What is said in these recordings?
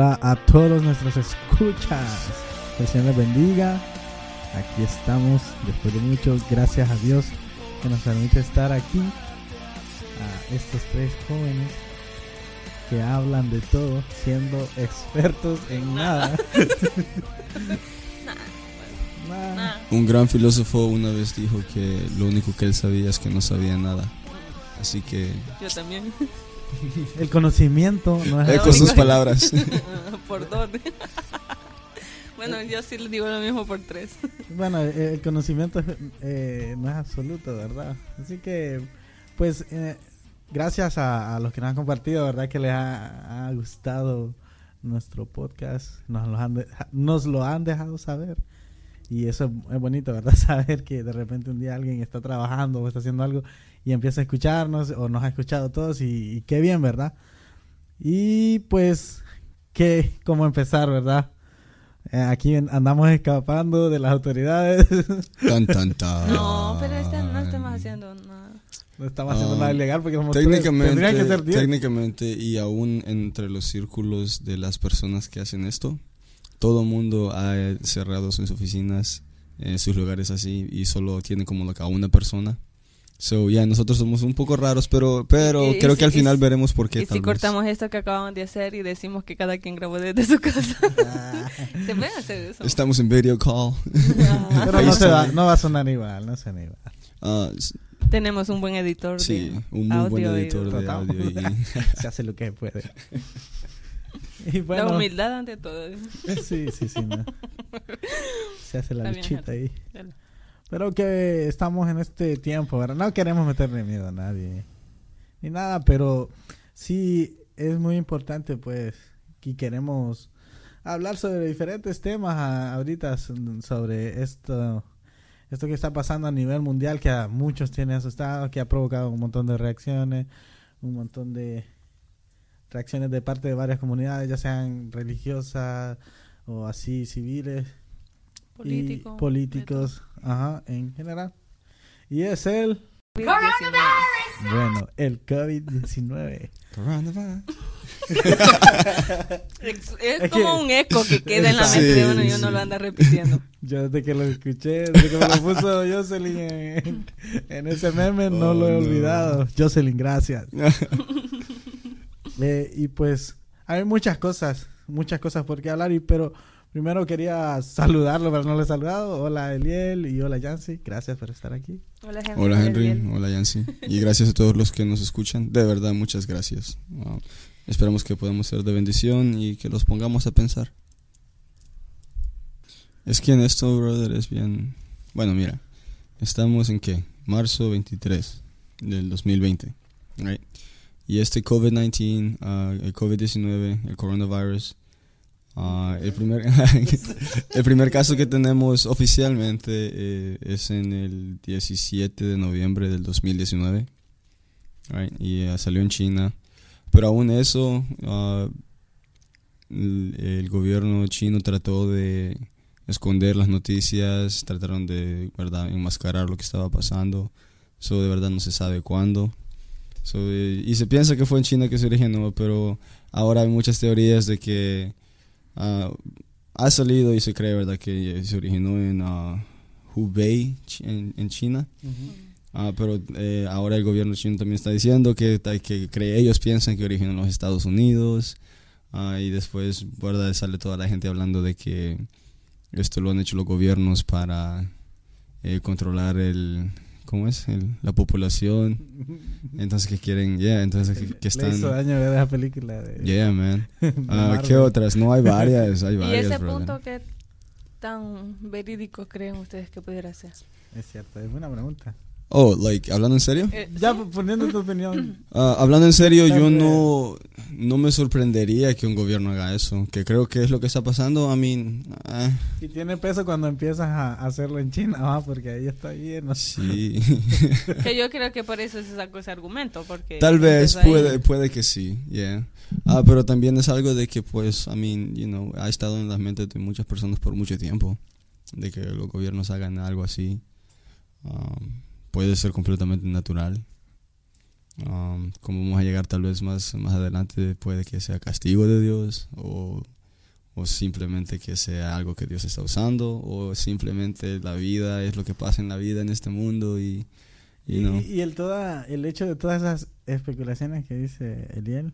Hola a todos nuestros escuchas. Que el Señor les bendiga. Aquí estamos después de mucho. Gracias a Dios que nos permite estar aquí. A estos tres jóvenes que hablan de todo, siendo expertos en nada. Nah. Un gran filósofo una vez dijo que lo único que él sabía es que no sabía nada. Así que Yo también. El conocimiento no es eco sus palabras. por dos. bueno, yo sí les digo lo mismo por tres. Bueno, eh, el conocimiento eh, no es absoluto, ¿verdad? Así que, pues, eh, gracias a, a los que nos han compartido, ¿verdad? Que les ha, ha gustado nuestro podcast, nos lo, han de- nos lo han dejado saber. Y eso es, es bonito, ¿verdad? Saber que de repente un día alguien está trabajando o está haciendo algo y empieza a escucharnos o nos ha escuchado todos y, y qué bien, ¿verdad? Y pues, ¿qué? ¿Cómo empezar, verdad? Eh, aquí andamos escapando de las autoridades. Tan, tan, tan. No, pero este no estamos haciendo nada. no estamos haciendo Ah, nada ilegal porque somos tres. Técnicamente, Tendrían que ser diez. técnicamente y aún entre los círculos de las personas que hacen esto, todo mundo ha cerrado sus oficinas, eh, sus lugares así y solo tiene como a una persona. So, ya nosotros somos un poco raros, pero pero Y- y creo si- que al y final si- veremos por qué Y tal si vez. cortamos esto que acabamos de hacer y decimos que cada quien grabó desde su casa. Se puede hacer eso. Estamos en video call. Ah, Pero no, se va, no va a sonar igual, no suena igual. S- Tenemos un buen editor. sí, de un muy buen audio y- editor de audio y se hace lo que puede. Y La bueno, humildad ante todo. sí, sí, sí. no. Se hace la luchita ahí. Pero que estamos en este tiempo, ¿verdad? No queremos meterle miedo a nadie. Ni nada, pero sí es muy importante, pues, que queremos hablar sobre diferentes temas a- ahorita, sobre esto, esto que está pasando a nivel mundial, que a muchos tiene asustado, que ha provocado un montón de reacciones, un montón de reacciones de parte de varias comunidades, ya sean religiosas o así civiles Político. y políticos, ajá, en general. Y es el, COVID-19. bueno, el COVID-19. Coronavirus. Es, es Es como que- un eco que queda en la Sí, mente de uno y uno sí. lo anda repitiendo. Yo desde que lo escuché, desde que me lo puso Jocelyn en, en ese meme, no Oh, lo he no. olvidado. Jocelyn, gracias. Eh, y pues hay muchas cosas, muchas cosas por qué hablar, y, pero primero quería saludarlo, pero no lo he saludado. Hola Eliel y hola Yancy, gracias por estar aquí. Hola, Henry. Hola Henry, hola Yancy. Y gracias a todos los que nos escuchan. De verdad, muchas gracias. Wow. Esperamos que podamos ser de bendición y que los pongamos a pensar. Es que en esto, brother, es bien... Bueno, mira, estamos en qué? Marzo 23 del 2020. right? Y este COVID-19, ah, el COVID-19, el coronavirus, ah, el, primer, el primer caso que tenemos oficialmente eh, es en el 17 de noviembre del 2019. right? Y ah, salió en China. Pero aún eso, ah, el, el gobierno chino trató de esconder las noticias, trataron de verdad enmascarar lo que estaba pasando. Eso de verdad no se sabe cuándo. So, eh, y se piensa que fue en China que se originó, pero ahora hay muchas teorías de que ah, ha salido y se cree verdad que se originó en ah, Hubei, en, en China. Ah, pero eh, ahora el gobierno chino también está diciendo que, que cree, ellos piensan que originó en los Estados Unidos. Y después, verdad, sale toda la gente hablando de que esto lo han hecho los gobiernos para eh, controlar el ¿cómo es? El- la población. Entonces que quieren, yeah, entonces que, que Le hizo están... daño ver esa película de, Yeah, man. Marvel. ¿Qué otras? No, hay varias, hay ¿Y varias, ese brother. punto qué tan verídico creen ustedes que pudiera ser? Es cierto, es buena pregunta. Oh, like, ¿hablando en serio? Eh, Ya ¿sí? poniendo tu opinión. Ah, hablando en serio, Tal yo no, no me sorprendería que un gobierno haga eso. Que creo que es lo que está pasando. I mean, ah, Y tiene peso cuando empiezas a hacerlo en China, ¿va? porque ahí está lleno. sí. Que yo creo que por eso se sacó ese argumento, porque... Tal vez puede, puede que sí, yeah. Ah, pero también es algo de que, pues, I mean, you know, ha estado en las mentes de muchas personas por mucho tiempo. De que los gobiernos hagan algo así. Um, puede ser completamente natural. Um, como vamos a llegar tal vez más, más adelante, puede que sea castigo de Dios o, o simplemente que sea algo que Dios está usando o simplemente la vida es lo que pasa en la vida en este mundo y, Y, know. y el, toda, el hecho de todas esas especulaciones que dice Eliel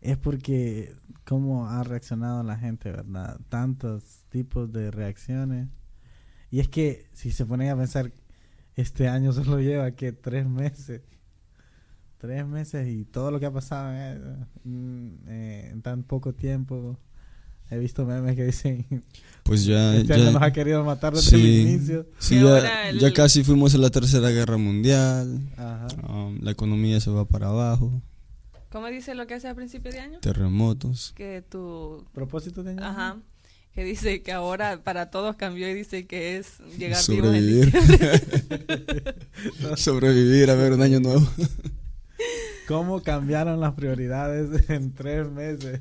es porque cómo ha reaccionado la gente, ¿verdad? Tantos tipos de reacciones. Y es que si se ponen a pensar, este año solo lleva que tres meses. Tres meses y todo lo que ha pasado eh, mm, eh, en tan poco tiempo. He visto memes que dicen, Pues ya, este ya- año nos ha querido matar desde el inicio. sí, ya, el- ya casi fuimos a la tercera guerra mundial. Ajá. um, la economía se va para abajo. ¿Cómo dice lo que hace a principio de año? Terremotos. Que tu... ¿Propósito de año? Ajá. Que dice que ahora para todos cambió y dice que es llegar vivos en Sobrevivir. Sobrevivir a ver un año nuevo. ¿Cómo cambiaron las prioridades en tres meses?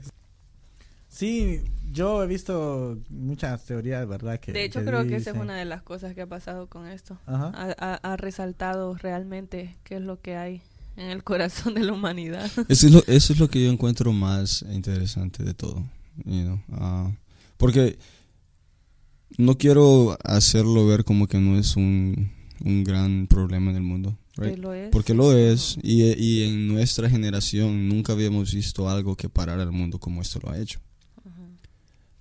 Sí, yo he visto muchas teorías, ¿verdad? Que, De hecho, que creo que esa es dicen- una de las cosas que ha pasado con esto. Ajá. Ha, ha- ha resaltado realmente qué es lo que hay en el corazón de la humanidad. Eso es, lo, eso es lo que yo encuentro más interesante de todo. you know, ah, porque no quiero hacerlo ver como que no es un, un gran problema en el mundo. right? Que lo es. Porque lo es, y, y en nuestra generación nunca habíamos visto algo que parara el mundo como esto lo ha hecho.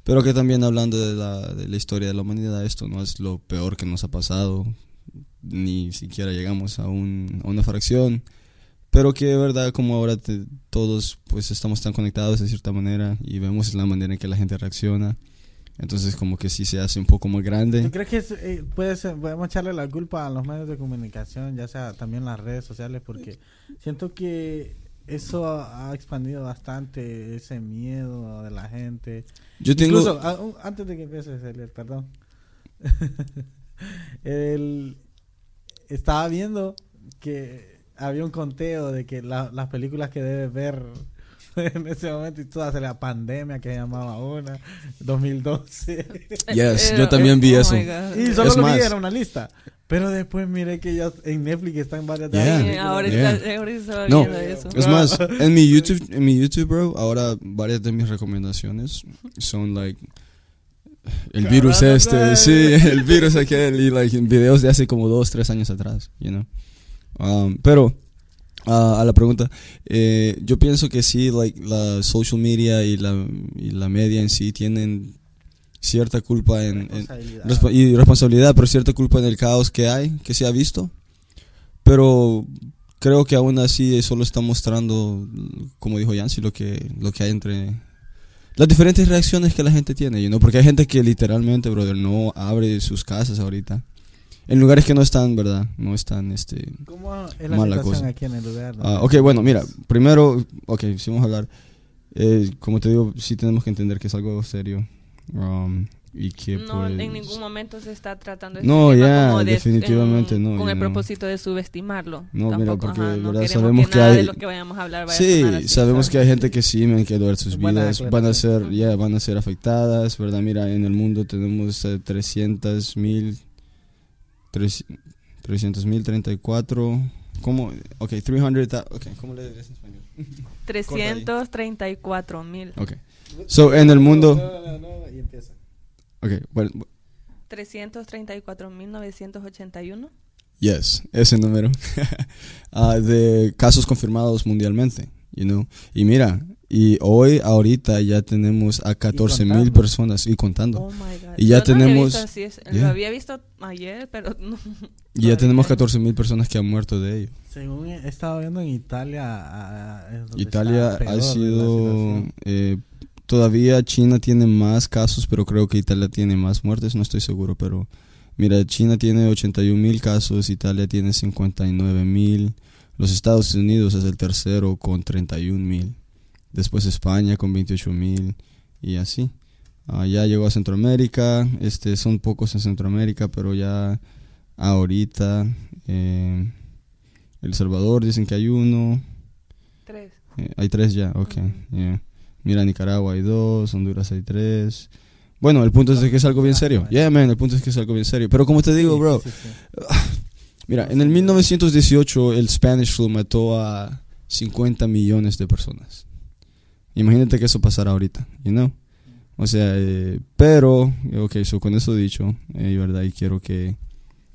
Pero que también hablando de la, de la historia de la humanidad, esto no es lo peor que nos ha pasado, ni siquiera llegamos a, un, a una fracción, pero que de verdad como ahora te- todos pues estamos tan conectados de cierta manera y vemos la manera en que la gente reacciona, entonces como que sí se hace un poco más grande. ¿Tú crees que eh, puede ser, podemos echarle la culpa a los medios de comunicación, ya sea también las redes sociales? Porque siento que eso ha, expandido bastante ese miedo de la gente. Yo tengo... Incluso, a- un- antes de que empieces, Eliel, perdón. El- estaba viendo que había un conteo de que la- las películas que debes ver en ese momento y todas la pandemia que llamaba una, 2012. Yes, yo también vi oh eso. y solo Es lo vi, más- era una lista. Pero después miré que ya en Netflix están varias de Yeah. Sí, ahora, Yeah. está, ahora estaba No. eso. Es más, en mi YouTube, en mi YouTube, bro, ahora varias de mis recomendaciones son like el virus este, sí, el virus aquel y like videos de hace como dos, tres años atrás, you know. Um, pero ah, a la pregunta, eh, yo pienso que sí, like la social media y la y la media en sí tienen cierta culpa en, en- Responsabilidad. Respo- y responsabilidad, pero cierta culpa en el caos que hay, que se ha visto. Pero creo que aún así solo está mostrando, como dijo Yancy, lo que, lo que hay entre las diferentes reacciones que la gente tiene, you know? porque hay gente que literalmente, brother, no abre sus casas ahorita. En lugares que no están, ¿verdad? No están, este... ¿Cómo es la Mala situación cosa. aquí en el lugar? Ah, ok, bueno, mira, primero, ok, si vamos a hablar, eh, como te digo, sí tenemos que entender que es algo serio. um, y que no, pues, en ningún momento se está tratando este No, tema ya, como de- definitivamente en- no, Con el no. propósito de subestimarlo. No, mira, Tampoco, porque, ajá, no sabemos que, que hay- de lo que vayamos a hablar vaya a Sí, sonar así, sabemos ¿sabes? que hay gente que sí, men, que ver sus Buena vidas van a ser, ya, van a ser afectadas, ¿verdad? Mira, en el mundo tenemos eh, 300 mil, 300 mil 34, ¿cómo? Ok, 300, ok, ¿cómo le dirías en español? 334 mil. Ok, so, en el mundo, No, no, no, y empieza. ok, bueno, 334 mil 981. yes, ese número, Ah, de casos confirmados mundialmente, you know, y mira, Y hoy, ahorita, ya tenemos a 14 mil personas y contando. Oh my God. Y ya Yo no había tenemos- visto así, es- Yeah. Lo había visto ayer, pero no. y ya tenemos 14 mil personas que han muerto de ello. Según he estado viendo en Italia, Italia ha sido... eh, todavía China tiene más casos, pero creo que Italia tiene más muertes, no estoy seguro, pero... Mira, China tiene 81 mil casos, Italia tiene 59 mil, los Estados Unidos es el tercero con 31 mil, después España con 28 mil y así. Ah, ya llegó a Centroamérica, este, son pocos en Centroamérica, pero ya ahorita eh, El Salvador dicen que hay uno, Tres. eh, hay tres ya, ok. Yeah. Mira, Nicaragua hay dos, Honduras hay tres. Bueno, el punto es que es algo bien serio. Yeah, man, el punto es que es algo bien serio. Pero como te digo, Sí, bro, sí, sí. mira, en el 1918 el Spanish flu mató a 50 millones de personas. Imagínate que eso pasara ahorita, you know? O sea, eh, pero, ok, so con eso dicho, eh, verdad, y quiero que,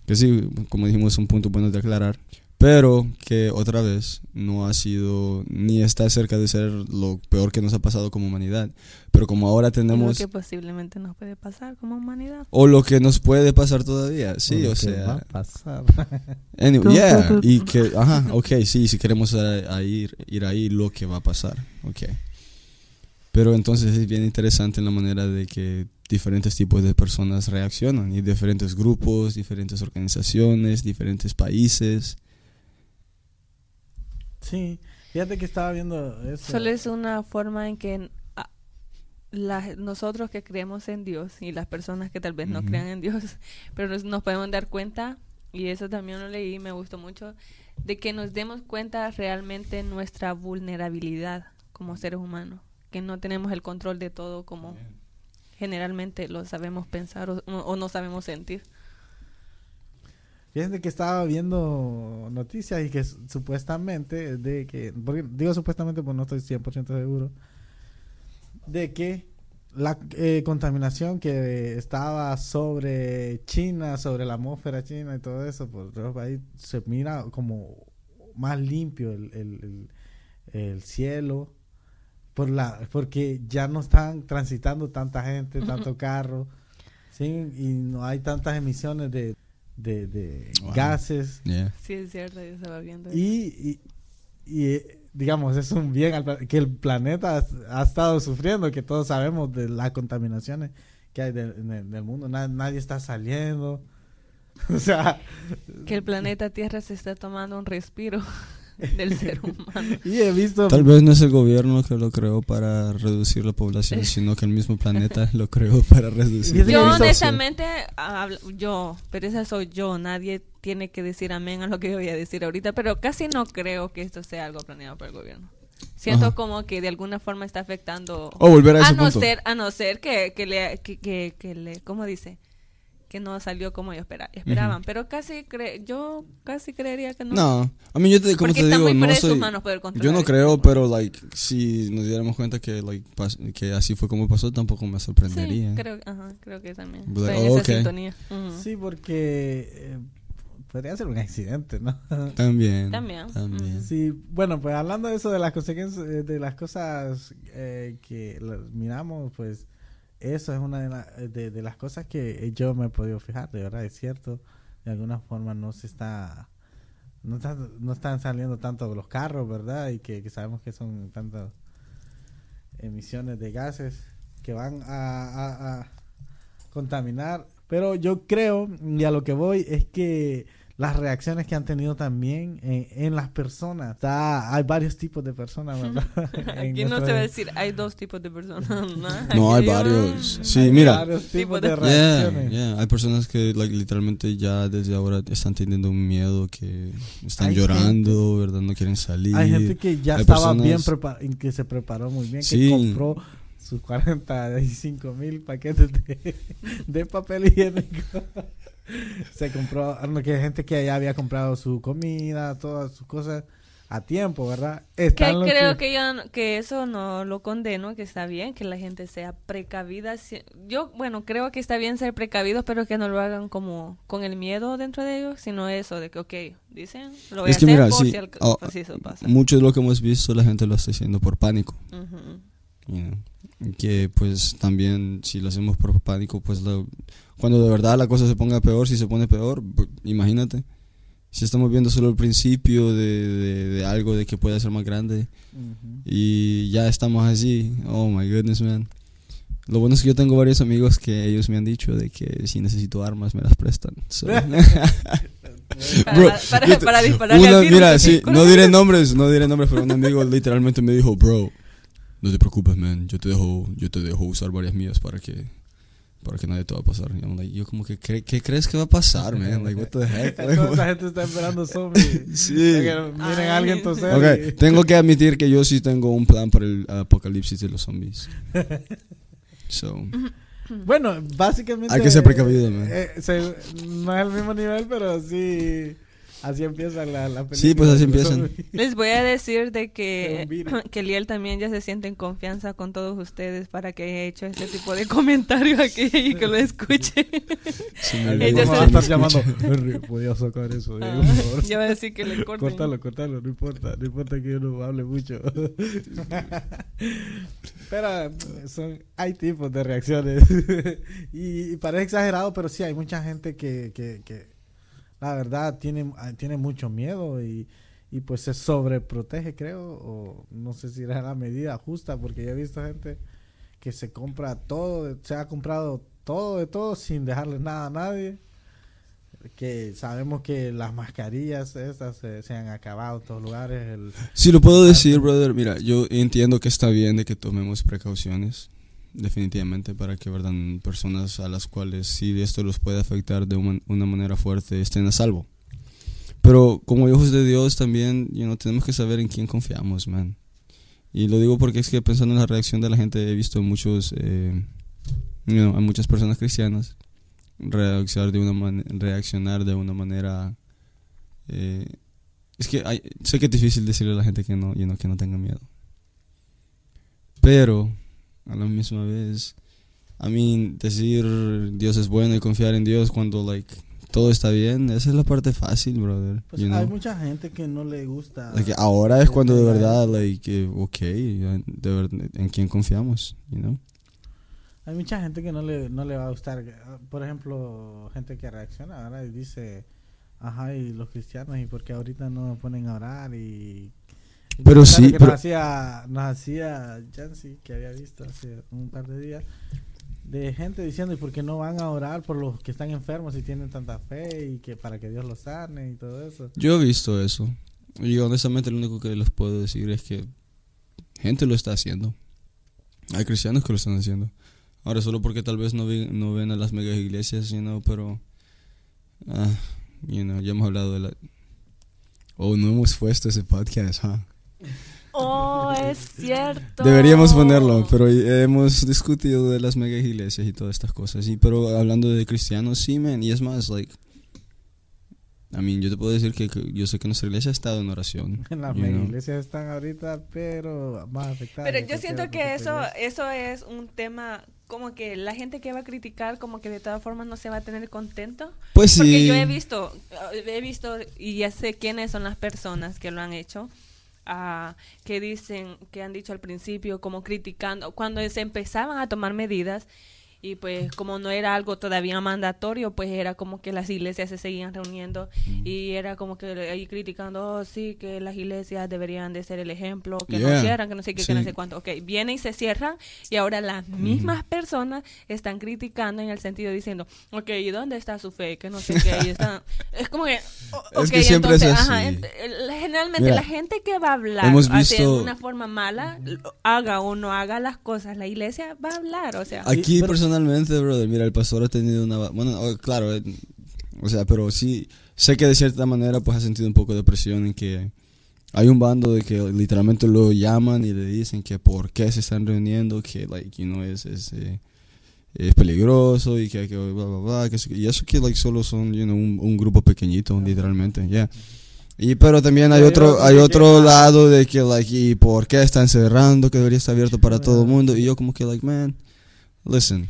que sí, como dijimos, es un punto bueno de aclarar, pero que otra vez no ha sido ni está cerca de ser lo peor que nos ha pasado como humanidad, pero como ahora Y lo tenemos, que posiblemente nos puede pasar como humanidad. o lo que nos puede pasar todavía, sí, Lo o que va sea, a pasar. Anyway, yeah, y que, ajá, ok, sí, si queremos a, a ir, ir ahí, lo que va a pasar, ok. Pero entonces es bien interesante la manera de que diferentes tipos de personas reaccionan, y diferentes grupos, diferentes organizaciones, diferentes países. sí, fíjate que estaba viendo eso. Solo es una forma en que ah, la- nosotros que creemos en Dios y las personas que tal vez no crean en Dios, pero nos, nos podemos dar cuenta, y eso también lo leí y me gustó mucho, de que nos demos cuenta realmente nuestra vulnerabilidad como seres humanos, que no tenemos el control de todo como generalmente lo sabemos pensar o, o no sabemos sentir. Fíjate que estaba viendo noticias y que supuestamente, de que, porque digo supuestamente porque no estoy 100% seguro, de que la eh, contaminación que estaba sobre China, sobre la atmósfera china y todo eso, por otro país, se mira como más limpio el, el, el- el cielo, por la, porque ya no están transitando tanta gente, tanto carro, ¿sí? y no hay tantas emisiones de, de, de Wow. gases. Yeah. Sí, es cierto, yo estaba viendo. Y, y, y, eh, digamos, es un bien al que el planeta ha, ha estado sufriendo, que todos sabemos de las contaminaciones que hay de- en, el, en el mundo. Na- nadie está saliendo. o sea, que el planeta Tierra se está tomando un respiro del ser humano. y he visto... Tal vez no es el gobierno que lo creó para reducir la población, sino que el mismo planeta lo creó para reducir. Fíjate Yo honestamente, hablo- yo, pero esa soy yo, nadie tiene que decir amén a lo que yo voy a decir ahorita, pero casi no creo que esto sea algo planeado por el gobierno. Siento Ajá. como que de alguna forma está afectando Oh, volver a ese a no punto. ser a no ser que, que le que, que, que le ¿cómo dice? Que no salió como ellos espera- esperaban, pero casi cre yo casi creería que no. No, a mí yo te, como Porque te está digo, muy no soy, manos poder yo no eso. creo, pero like si nos diéramos cuenta que like pas- que así fue como pasó, tampoco me Sí, sorprendería. creo, ajá, creo que también. But like, Estoy en oh, esa okay. sintonía. Sí, porque eh, podría ser un accidente, ¿no? También. También. También. Sí, bueno, pues hablando de eso, de las consecuencias, eh, de las cosas eh, que miramos, pues eso es una de, de las cosas que yo me he podido fijar, de verdad, es cierto. De alguna forma no se está, no, está- no están saliendo tanto los carros, ¿verdad? Y que, sabemos que son tantas emisiones de gases que van a contaminar. Pero yo creo, y a lo que voy, es que las reacciones que han tenido también en, en las personas. Está, hay varios tipos de personas, ¿verdad? En Aquí no se va a decir, hay dos tipos de personas. No, No, hay varios. Sí, hay mira. varios tipos Tipo de- Yeah, reacciones. yeah. Hay personas que like, literalmente ya desde ahora están teniendo un miedo, que están Hay llorando, ¿verdad? No quieren salir. Hay gente que ya Hay estaba personas- bien preparada, que se preparó muy bien, Sí. que compró sus 45 mil paquetes de, de papel higiénico. Se compró, no, que hay gente que ya había comprado su comida, todas sus cosas a tiempo, ¿verdad? Que Están los creo que yo que eso no lo condeno, que está bien que la gente sea precavida. Si- Yo, bueno, creo que está bien ser precavidos, pero que no lo hagan como con el miedo dentro de ellos, sino eso de que, ok, dicen, lo voy Es a que hacer mira, por sí, si, al- por si eso pasa. mucho de lo que hemos visto la gente lo está haciendo por pánico. Ujú. You know. Que pues también si lo hacemos por pánico, pues lo- cuando de verdad la cosa se ponga peor, si se pone peor, imagínate. Si estamos viendo solo el principio de, de- de algo de que puede ser más grande Ujú. y ya estamos así, oh my goodness man. Lo bueno es que yo tengo varios amigos que ellos me han dicho de que si necesito armas me las prestan. So- Para, Bro, para, para dispararle una- al virus, mira, sí, no diré nombres, no diré nombres, pero un amigo literalmente me dijo, bro, no te preocupes, man, yo te dejo, yo te dejo usar varias mías para que, para que nadie te va a pasar. Y I'm like, yo como que, ¿qué, qué crees que va a pasar, man? Like, what the heck? Like, Toda esa gente está esperando zombies. Sí. Miren a alguien toser. Ok, tengo que admitir que yo sí tengo un plan para el apocalipsis de los zombies. So, Bueno, básicamente. Hay que ser precavido, man. eh, se- no es el mismo nivel, pero sí. Así empieza la, la película. Sí, pues así empiezan. Les voy a decir de que, que Liel también ya se siente en confianza con todos ustedes para que haya hecho este tipo de comentarios aquí y que lo escuche. sí Ella se- a estar llamando. Henry, podía sacar eso. eh, por favor. ya va a decir que le corten. Cortalo, cortalo, no importa, no importa que yo no hable mucho. pero eh, son, hay tipos de reacciones. y, y parece exagerado, pero sí hay mucha gente que, que, que la verdad tiene, ah, tiene mucho miedo y, y pues se sobreprotege, creo. O no sé si era la medida justa, porque yo he visto gente que se compra todo, se ha comprado todo de todo sin dejarle nada a nadie que sabemos que las mascarillas estas se, se han acabado en todos lugares. El, Sí, lo puedo decir, brother. Mira, yo entiendo que está bien de que tomemos precauciones, definitivamente, para que, verdad, personas a las cuales sí esto los puede afectar de una, una manera fuerte estén a salvo. Pero como hijos de Dios también, you know, tenemos que saber en quién confiamos, man. Y lo digo porque es que pensando en la reacción de la gente, he visto muchos, eh, you know, a muchas personas cristianas reaccionar de una, reaccionar de una manera... eh, es que hay- sé que es difícil decirle a la gente que no, you know, que no tenga miedo. Pero, a la misma vez, a mí decir Dios es bueno y confiar en Dios cuando, like, todo está bien, esa es la parte fácil, brother. pues you hay know. mucha gente que no le gusta. Like, ahora es cuando de verdad, like, ok, de verdad, en quién confiamos, you know. Hay mucha gente que no le, no le va a gustar. Por ejemplo, gente que reacciona ahora y dice, ajá, y los cristianos, ¿y por qué ahorita no ponen a orar? Y Pero sí, que pero- Nos hacía, nos hacía Jancy, que había visto hace un par de días, de gente diciendo, ¿y por qué no van a orar por los que están enfermos y tienen tanta fe y que para que Dios los sane y todo eso? Yo he visto eso. Y honestamente lo único que les puedo decir es que gente lo está haciendo. Hay cristianos que lo están haciendo. Ahora solo porque tal vez no, vi- no ven a las mega iglesias, you know, pero... ah, you know, ya hemos hablado de la... Oh, no hemos puesto ese podcast, huh? Oh, es cierto. Deberíamos ponerlo, pero hemos discutido de las mega iglesias y todas estas cosas. Y, pero hablando de cristianos, sí, man. Y es más, like... I mean, yo te puedo decir que, que yo sé que nuestra iglesia ha estado en oración. En las you mega know. iglesias están ahorita, pero más afectadas. Pero yo siento que eso, eso es un tema como que la gente que va a criticar como que de todas formas no se va a tener contento. Pues sí. Porque yo he visto, he visto y ya sé quiénes son las personas que lo han hecho, ah, que dicen, que han dicho al principio como criticando, cuando se empezaban a tomar medidas y pues como no era algo todavía mandatorio, pues era como que las iglesias se seguían reuniendo y era como que ahí criticando, oh sí, que las iglesias deberían de ser el ejemplo, que no cierran, que no sé qué, que no sé cuánto. Ok, viene y se cierran y ahora las mismas personas están criticando en el sentido diciendo, ok, ¿y dónde está su fe? Que no sé qué. Y están, es como que, o- Es ok, que siempre es entonces, ajá, ent- generalmente Mira, la gente que va a hablar hemos así de visto- una forma mala, haga o no haga las cosas, la iglesia va a hablar, o sea. Aquí Sí, pero- personalmente, brother, mira, el pastor ha tenido una... Bueno, oh, claro, eh, o sea, pero sí, sé que de cierta manera pues ha sentido un poco de presión en que hay un bando de que literalmente lo llaman y le dicen que por qué se están reuniendo, que, like, you know, es, es, eh, es peligroso y que hay que bla, bla, bla, que y eso que, like, solo son, you know, un, un grupo pequeñito, literalmente, ya. Y pero también hay otro yo hay otro lado de que like y por qué están cerrando que debería estar abierto para todo el mundo. Y yo como que like man listen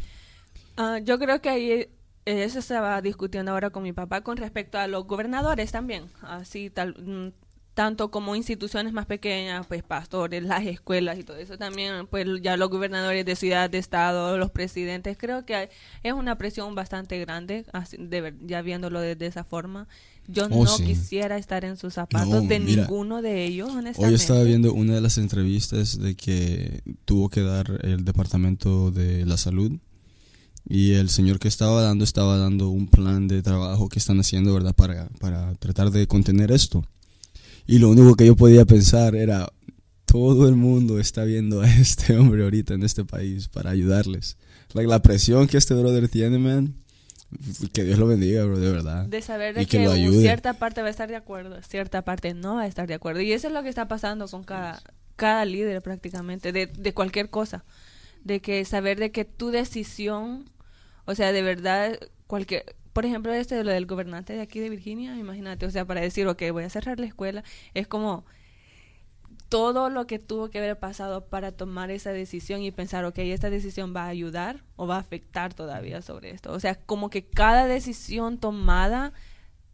Ah, yo creo que ahí eh, eso estaba discutiendo ahora con mi papá con respecto a los gobernadores también, así tal mm, tanto como instituciones más pequeñas, pues pastores, las escuelas y todo eso también, pues ya los gobernadores de ciudad, de estado, los presidentes, creo que hay- es una presión bastante grande, de ya viéndolo de esa forma. Yo Oh, no sí. quisiera estar en sus zapatos No, de mira, ninguno de ellos, honestamente. Hoy estaba viendo una de las entrevistas de que tuvo que dar el Departamento de la Salud y el señor que estaba dando estaba dando un plan de trabajo que están haciendo, ¿verdad? Para, para tratar de contener esto. Y lo único que yo podía pensar era, todo el mundo está viendo a este hombre ahorita en este país para ayudarles. Like, la presión que este brother tiene, man. Que Dios lo bendiga, bro, de verdad. de saber Y de que que, lo ayude. cierta parte va a estar de acuerdo, cierta parte no va a estar de acuerdo. Y eso es lo que está pasando con cada, cada líder prácticamente, de, de cualquier cosa. De que saber de que tu decisión, o sea, de verdad, cualquier... Por ejemplo, este de lo del gobernante de aquí de Virginia, imagínate, o sea, para decir, ok, voy a cerrar la escuela, es como todo lo que tuvo que haber pasado para tomar esa decisión y pensar, ok, esta decisión va a ayudar o va a afectar todavía sobre esto. O sea, como que cada decisión tomada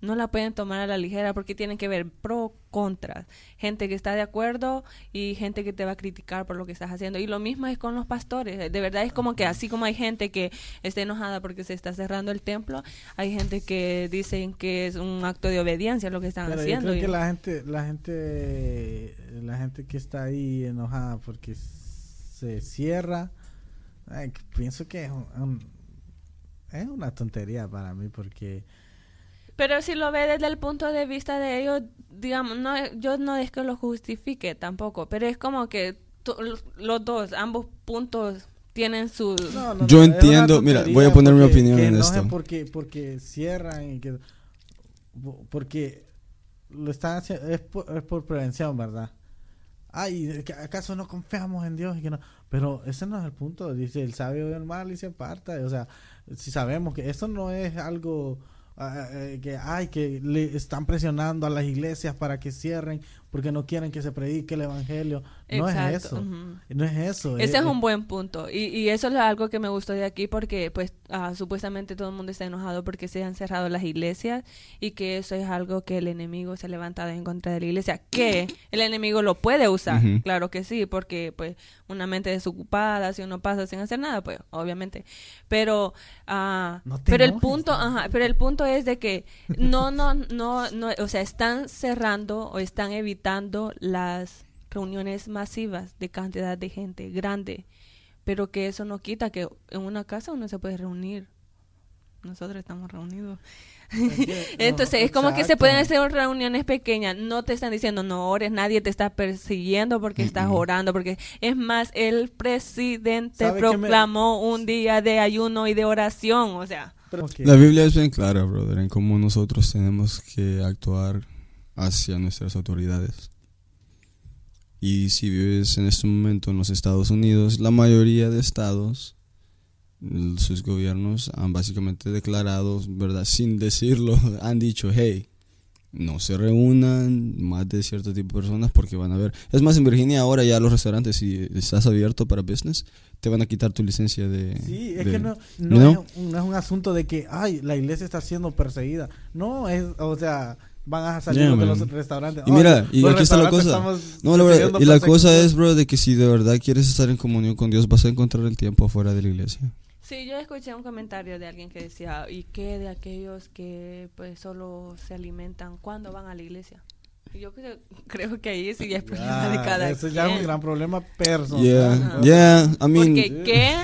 no la pueden tomar a la ligera porque tienen que ver pro, contra. Gente que está de acuerdo y gente que te va a criticar por lo que estás haciendo. Y lo mismo es con los pastores. De verdad es como que así como hay gente que está enojada porque se está cerrando el templo, hay gente que dicen que es un acto de obediencia lo que están Pero yo haciendo. creo y- que la gente, la gente, la gente que está ahí enojada porque se cierra, ay, pienso que es, un- un- es una tontería para mí porque Pero si lo ve desde el punto de vista de ellos, digamos, no, yo no es que lo justifique tampoco, pero es como que to- los dos, ambos puntos tienen sus... No, no, Yo entiendo, mira, voy a poner mi opinión que en esto. Porque, porque cierran y que porque lo están haciendo es por, es por prevención, ¿verdad? Ay, ¿que ¿acaso no confiamos en Dios y que no? Pero ese no es el punto. Dice el sabio ve el mal y se aparta. O sea, si sabemos que eso no es algo que ay que le están presionando a las iglesias para que cierren porque no quieren que se predique el evangelio. No es eso. No es eso. Ese es eh, un buen punto. Y, y eso es algo que me gustó de aquí porque pues ah, supuestamente todo el mundo está enojado porque se han cerrado las iglesias y que eso es algo que el enemigo se ha levantado en contra de la iglesia. Que el enemigo lo puede usar, claro que sí, porque pues una mente desocupada, si uno pasa sin hacer nada, pues obviamente. Pero, ah, No pero el punto, pero el punto es de que no, no, no, no, o sea, están cerrando o están evitando las reuniones masivas de cantidad de gente grande, pero que eso no quita que en una casa uno se puede reunir. Nosotros estamos reunidos. Entonces, no, es como que se pueden hacer reuniones pequeñas. No te están diciendo no ores, nadie te está persiguiendo porque estás orando. porque Es más, el presidente ¿Sabe qué me- proclamó un día de ayuno y de oración. O sea, La Biblia es bien clara, brother, en cómo nosotros tenemos que actuar hacia nuestras autoridades. Y si vives en este momento en los Estados Unidos, la mayoría de estados, sus gobiernos han básicamente declarado, ¿verdad? Sin decirlo, han dicho, hey, no se reúnan más de cierto tipo de personas porque van a ver. Es más, en Virginia ahora ya los restaurantes, si estás abierto para business, te van a quitar tu licencia de... Sí, es de- que no, es, un- no es un asunto de que, ay, la iglesia está siendo perseguida. No, es, o sea, van a salir Yeah, de man. los restaurantes. Y mira, y los aquí está la cosa. No, la verdad, y la cosa es, bro, de que si de verdad quieres estar en comunión con Dios, vas a encontrar el tiempo afuera de la iglesia. Sí, yo escuché un comentario de alguien que decía, ¿y qué de aquellos que pues solo se alimentan cuando van a la iglesia? Y yo creo, creo que ahí sí ya es problema de Ah, cada Eso ya es un gran problema personal. Yeah, Ajá. yeah, I mean, Porque qué,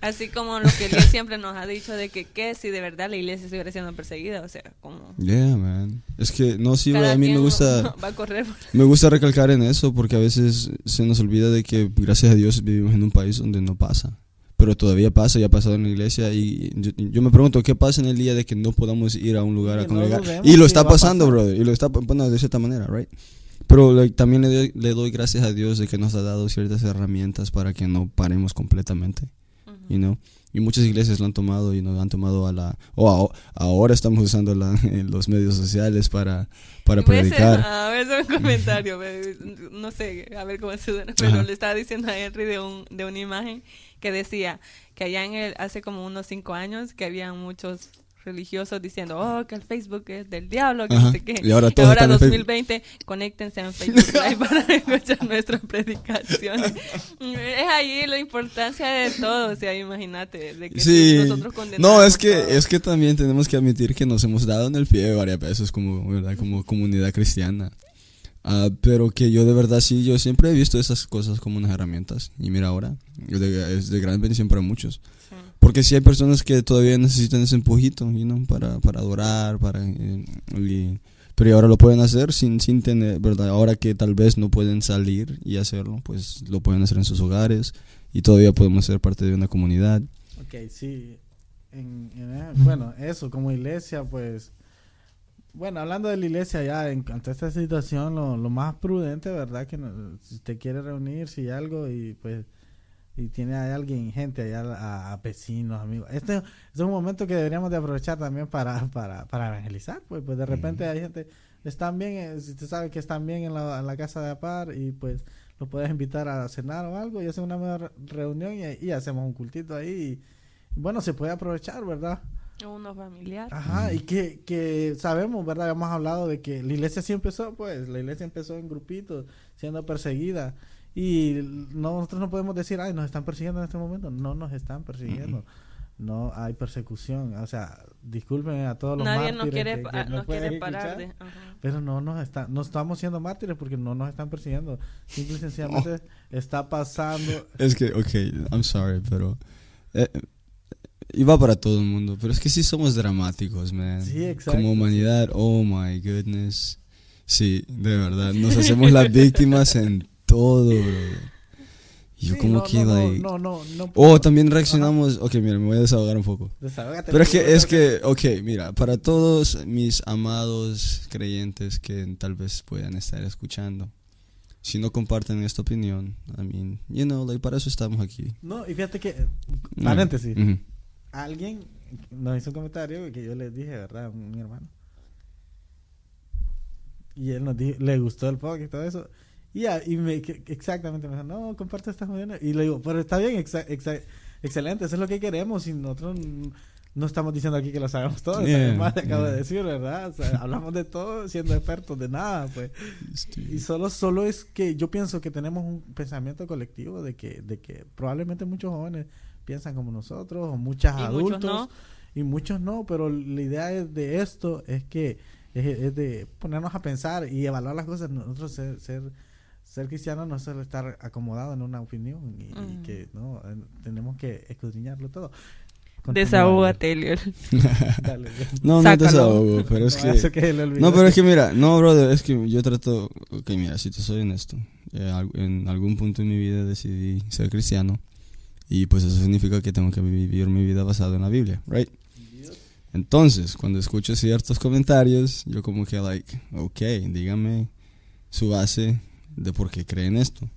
así como lo que él siempre nos ha dicho de que qué si de verdad la iglesia estuviera siendo perseguida, o sea, como... yeah, man. Es que, no, sí, cada a mí me gusta, Va a correr. me gusta recalcar en eso porque a veces se nos olvida de que, gracias a Dios, vivimos en un país donde no pasa. Pero todavía pasa y ha pasado en la iglesia y yo, yo me pregunto qué pasa en el día de que no podamos ir a un lugar a no congregar. y lo está pasando, brother. Y lo está, bueno, de cierta manera, right? Pero like, también le doy, le doy gracias a Dios de que nos ha dado ciertas herramientas para que no paremos completamente. You know. y muchas iglesias lo han tomado y nos han tomado a la o a- ahora estamos usando la- los medios sociales para para predicar A ver, un comentario, no sé, a ver cómo se suena, pero Ajá. le estaba diciendo a Henry de, un, de una imagen que decía que allá en el, hace como unos cinco años que había muchos religiosos diciendo, oh, que el Facebook es del diablo, que Ajá. no sé qué. Y ahora todos Facebook. 2020, conéctense en Facebook Live para escuchar nuestras predicaciones. es ahí la importancia de todo, o sea, imagínate, de que Sí. nosotros No, es que todo. es que también tenemos que admitir que nos hemos dado en el pie varias veces como, ¿verdad? como comunidad cristiana. Ah, pero que yo de verdad sí, yo siempre he visto esas cosas como unas herramientas. Y mira ahora, es de, es de gran bendición para muchos. Porque sí hay personas que todavía necesitan ese empujito, you know, para, para adorar, para... eh, y- pero ahora lo pueden hacer sin, sin tener, ¿verdad? Ahora que tal vez no pueden salir y hacerlo, pues lo pueden hacer en sus hogares y todavía podemos ser parte de una comunidad. Ok, sí. Eh, bueno, eso, como iglesia, pues. Bueno, hablando de la iglesia, ya en cuanto a esta situación, lo, lo más prudente, ¿verdad? Que si usted quiere reunirse y algo, y pues. Y tiene a alguien, gente allá, a, a vecinos, amigos. Este, este es un momento que deberíamos de aprovechar también para, para, para evangelizar. Pues, pues de repente hay gente, están bien, eh, si usted sabe que están bien en la, en la casa de Apar, y pues los puedes invitar a cenar o algo, y hacen una re- reunión y, y hacemos un cultito ahí. Y, bueno, se puede aprovechar, ¿verdad? Uno familiar. Ajá, y que, que sabemos, ¿verdad? Hemos hablado de que la iglesia sí empezó, pues, la iglesia empezó en grupitos, siendo perseguida. Y no- nosotros no podemos decir, ay, nos están persiguiendo en este momento. No nos están persiguiendo. No hay persecución. O sea, disculpen a todos los Nadie nos mártires quiere, que- que nos quiere parar de... ajá. Pero no nos está, no estamos siendo mártires porque no nos están persiguiendo. Simple y sencillamente está pasando. Es que, ok, I'm sorry, pero... eh, y va para todo el mundo, pero es que sí somos dramáticos, man. Sí, exacto, Como humanidad, oh my goodness. Sí, de verdad, nos hacemos las víctimas en todo, bro. Y yo Sí, como no, que, no, like... no, no, no, no Oh, también reaccionamos... Ok, mira, me voy a desahogar un poco. Desahógate, Pero es que, es que, ok, mira, para todos mis amados creyentes que tal vez puedan estar escuchando, si no comparten esta opinión, I mean, you know, like, para eso estamos aquí. No, y fíjate que, paréntesis, Ujú. alguien nos hizo un comentario que yo le dije, ¿verdad? Mi hermano. Y él nos dijo, le gustó el podcast y todo eso. Y, ya, y me, exactamente me dijo, no, comparte estas jodiendas. Y le digo, pero está bien, exa- exa- excelente, eso es lo que queremos. Y nosotros no estamos diciendo aquí que lo sabemos todo. Yeah, también más le acabo yeah. de decir, ¿verdad? O sea, hablamos de todo siendo expertos de nada, pues. Este, Y solo, solo es que yo pienso que tenemos un pensamiento colectivo de que, de que probablemente muchos jóvenes piensan como nosotros, o muchas Y adultos, muchos no. y muchos no, pero la idea es de esto es que es, es de ponernos a pensar y evaluar las cosas. Nosotros ser, ser, ser cristianos no es solo estar acomodado en una opinión y, que no tenemos que escudriñarlo todo. Continúa, Desahógate, Eliel. No, no Sácalo. te desahogo, pero es No, que... No, pero es que mira, no, brother, es que yo trato, ok, mira, si te soy honesto, eh, en algún punto en mi vida decidí ser cristiano y pues eso significa que tengo que vivir mi vida basada en la Biblia, right? Entonces, cuando escucho ciertos comentarios, yo como que like, ok, dígame su base de por qué creen esto.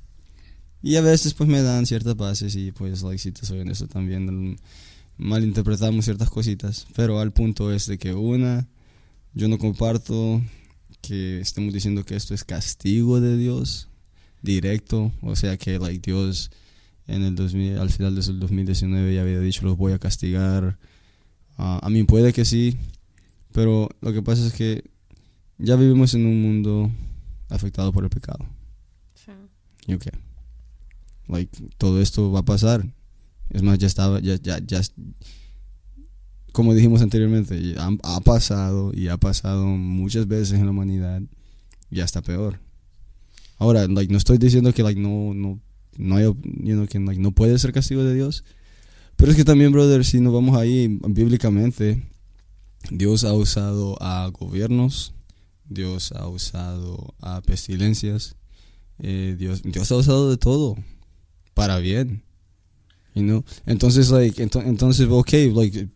Y a veces pues me dan ciertas bases y pues like si te soy también malinterpretamos ciertas cositas, pero al punto es de que una yo no comparto que estemos diciendo que esto es castigo de Dios directo, o sea que like Dios en el 2000, al final del 2019 ya había dicho los voy a castigar. Ah, a mí puede que sí, pero lo que pasa es que ya vivimos en un mundo afectado por el pecado. Sí. Y ok. Like, todo esto va a pasar. Es más, ya estaba, ya, ya, ya, como dijimos anteriormente, ha, ha pasado y ha pasado muchas veces en la humanidad. Ya está peor. Ahora, like, no estoy diciendo que, like, no, no, no hay, you know, que, like, no puede ser castigo de Dios. Pero es que también, brother, si nos vamos ahí bíblicamente, Dios ha usado a gobiernos, Dios ha usado a pestilencias, eh, Dios, Dios ha usado de todo para bien. You know? Entonces, like, ento- entonces, ok, like,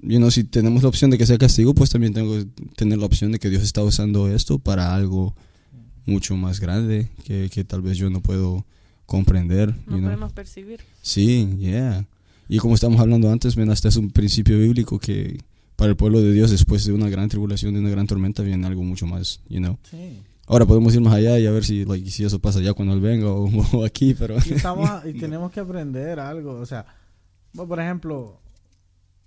you know, si tenemos la opción de que sea castigo, pues también tengo que tener la opción de que Dios está usando esto para algo mucho más grande que, que tal vez yo no puedo comprender. No you know? podemos percibir. Sí, yeah. Y como estamos hablando antes, ven, hasta es un principio bíblico que para el pueblo de Dios, después de una gran tribulación, de una gran tormenta, viene algo mucho más, you know. Sí. Ahora podemos ir más allá y a ver si, like, si eso pasa ya cuando él venga o, o aquí, pero... Y, estamos, y tenemos que aprender algo. O sea, bueno, por ejemplo,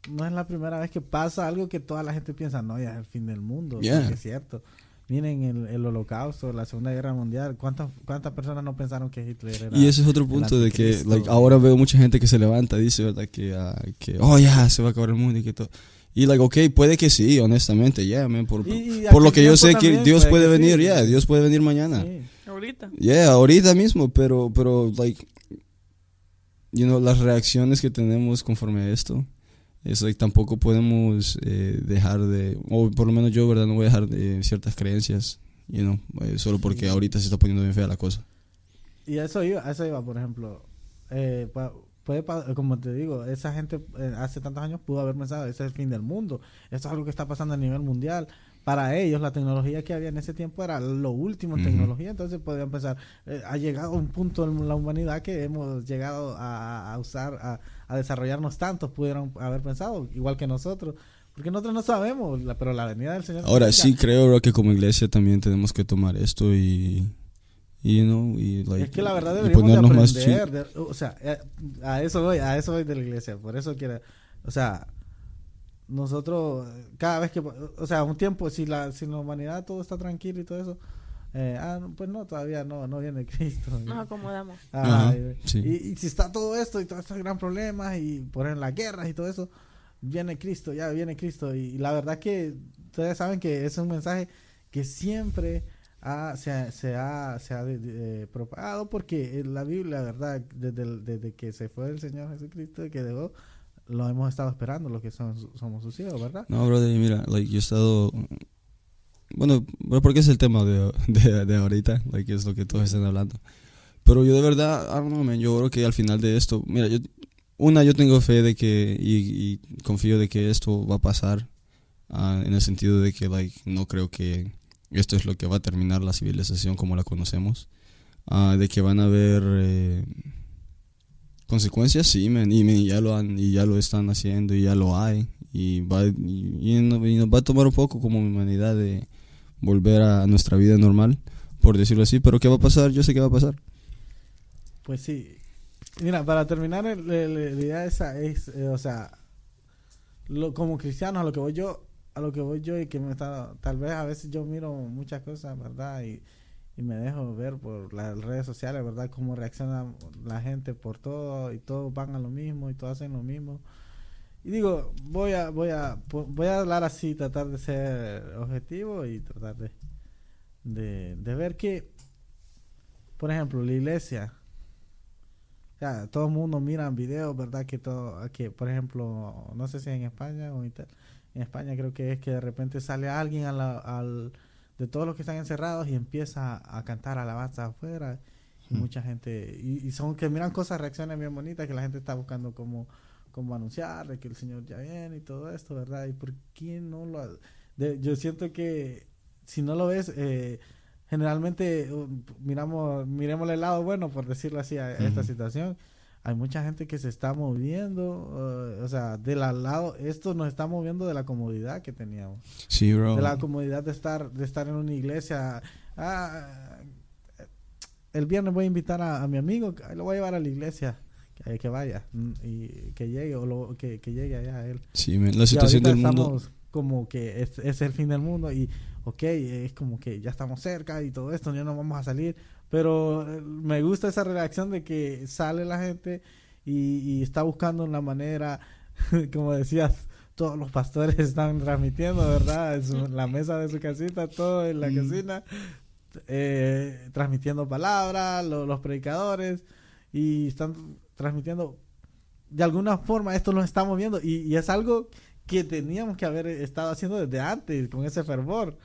no es la primera vez que pasa algo que toda la gente piensa, no, ya es el fin del mundo. Yeah. Sí, Es cierto. Miren el, el holocausto, la Segunda Guerra Mundial. ¿Cuántas, ¿Cuántas personas no pensaron que Hitler era... Y ese es otro punto de que like, ahora veo mucha gente que se levanta y dice, ¿verdad? Que, ah, que, oh, ya, se va a acabar el mundo y que todo. Y, like, ok, puede que sí, honestamente, yeah, man, por, Y- y por lo que yo sé que también Dios puede que venir, sí. yeah, Dios puede venir mañana. Sí. Ahorita. Yeah, ahorita mismo, pero, pero, like, you know, las reacciones que tenemos conforme a esto, es like, tampoco podemos eh, dejar de, o por lo menos yo, ¿verdad? No voy a dejar de ciertas creencias, you know, eh, solo porque Sí. ahorita se está poniendo bien fea la cosa. Y eso iba, eso iba, por ejemplo. Eh, pa- puede, como te digo, esa gente eh, hace tantos años pudo haber pensado, ese es el fin del mundo. Esto es algo que está pasando a nivel mundial. Para ellos, la tecnología que había en ese tiempo era lo último en tecnología. Entonces podían pensar, eh, ha llegado un punto en la humanidad que hemos llegado a, a usar, a, a desarrollarnos tanto, pudieron haber pensado, igual que nosotros. Porque nosotros no sabemos, la- pero la venida del Señor. Ahora sí creo bro, que como iglesia también tenemos que tomar esto y you know, y like, es que la verdad y deberíamos de aprender, de- o sea, eh, a eso voy, a eso voy de la iglesia, por eso quiero, o sea, nosotros cada vez que, o sea, un tiempo si la, si la humanidad todo está tranquilo y todo eso, eh, ah, pues no, todavía no, no viene Cristo. Nos acomodamos. Ah, Ajá, y, sí. y- y si está todo esto y todos estos gran problemas y por las guerras y todo eso, viene Cristo, ya viene Cristo. Y, la verdad que ustedes saben que es un mensaje que siempre ha- se, ha, se ha, eh, propagado porque en la Biblia, verdad, desde, desde que se fue el Señor Jesucristo que dejó, lo hemos estado esperando, los que son, somos sus hijos, ¿verdad? No, brother, mira, like, yo he estado... Bueno, porque es el tema de, de, de ahorita, like, es lo que todos están hablando. Pero yo de verdad, I yo creo que al final de esto, mira, yo, una, yo tengo fe de que, y, y confío de que esto va a pasar, ah, en el sentido de que, like, no creo que esto es lo que va a terminar la civilización como la conocemos. Ah, de que van a haber eh, consecuencias, sí, man, y, man, ya lo han, y ya lo están haciendo, y ya lo hay, y va, y, y no- y nos va a tomar un poco como humanidad de volver a nuestra vida normal, por decirlo así, pero ¿qué va a pasar? Yo sé qué va a pasar. Pues sí. Mira, para terminar, la idea esa es, eh, o sea, lo, como cristianos, a lo que voy yo, a lo que voy yo y que me está, tal vez a veces yo miro muchas cosas, ¿verdad? Y, y me dejo ver por las redes sociales, ¿verdad? Cómo reacciona la gente por todo y todos van a lo mismo y todos hacen lo mismo. Y digo, voy a, voy a, voy a hablar así, tratar de ser objetivo y tratar de, de, de ver que, por ejemplo, la iglesia, todo el mundo mira videos, ¿verdad? Que todo, que por ejemplo, no sé si en España o en, Ita- en España creo que es que de repente sale alguien a la- al, de todos los que están encerrados y empieza a cantar alabanza afuera. Y Hmm. mucha gente, y, y son que miran cosas, reacciones bien bonitas que la gente está buscando como, como anunciar de que el Señor ya viene y todo esto, ¿verdad? ¿Y por qué no lo ha- de- yo siento que si no lo ves, eh, generalmente uh, miramos, miremos el lado bueno, por decirlo así, a esta situación. Hay mucha gente que se está moviendo, uh, o sea, del lado, esto nos está moviendo de la comodidad que teníamos, Sí, bro. de la comodidad de estar, de estar en una iglesia. Ah, el viernes voy a invitar a, a mi amigo, lo voy a llevar a la iglesia, que, que vaya mm, y que llegue o lo- que, que llegue allá él. Sí, man, la situación del mundo... estamos como que es, es el fin del mundo y ok, es como que ya estamos cerca y todo esto, ya no vamos a salir, pero eh, me gusta esa reacción de que sale la gente y, y está buscando una manera, como decías, todos los pastores están transmitiendo, ¿verdad? En su- la mesa de su casita, todo en la Mm. cocina, eh, transmitiendo palabras, lo- los predicadores, y están transmitiendo de alguna forma esto lo estamos viendo y, y es algo que teníamos que haber estado haciendo desde antes con ese fervor.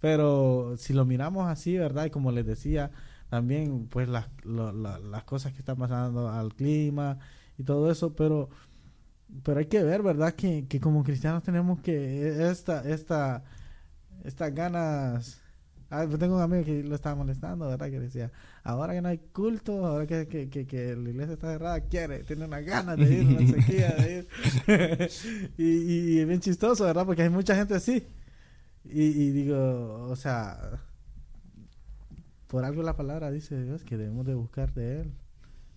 Pero si lo miramos así verdad y como les decía también pues las, las cosas que están pasando al clima y todo eso pero pero hay que ver verdad que, que como cristianos tenemos que esta esta estas ganas Ah, pues tengo un amigo que lo estaba molestando, ¿verdad? Que decía, ahora que no hay culto, ahora que, que, que, que la iglesia está cerrada, quiere, tiene unas ganas de ir, una sequía de ir. y, es bien chistoso, ¿verdad? Porque hay mucha gente así. Y, y digo, o sea, por algo la palabra dice Dios que debemos de buscar de Él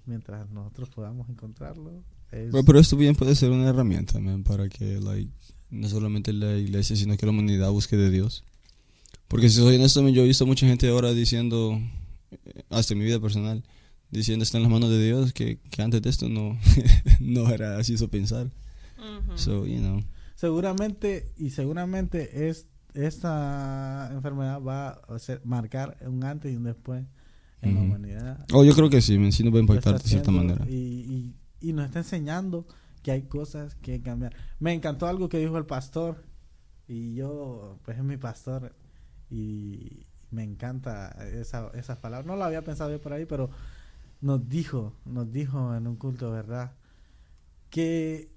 mientras nosotros podamos encontrarlo. Es- Pero, pero esto bien puede ser una herramienta, man, para que like, no solamente la iglesia, sino que la humanidad busque de Dios. Porque si soy honesto, yo he visto mucha gente ahora diciendo, eh, hasta en mi vida personal, diciendo está en las manos de Dios, que, que antes de esto no, no era así eso pensar. Ujú. So, you know. seguramente y seguramente es esta enfermedad va a ser, marcar un antes y un después en la Ujú. humanidad. Oh, yo creo que sí, sí nos va a impactar está de cierta manera. Y, y, y nos está enseñando que hay cosas que cambiar. Me encantó algo que dijo el pastor y yo, pues es mi pastor y me encanta esa, esas palabras. No lo había pensado yo por ahí, pero nos dijo, nos dijo en un culto, ¿verdad? Que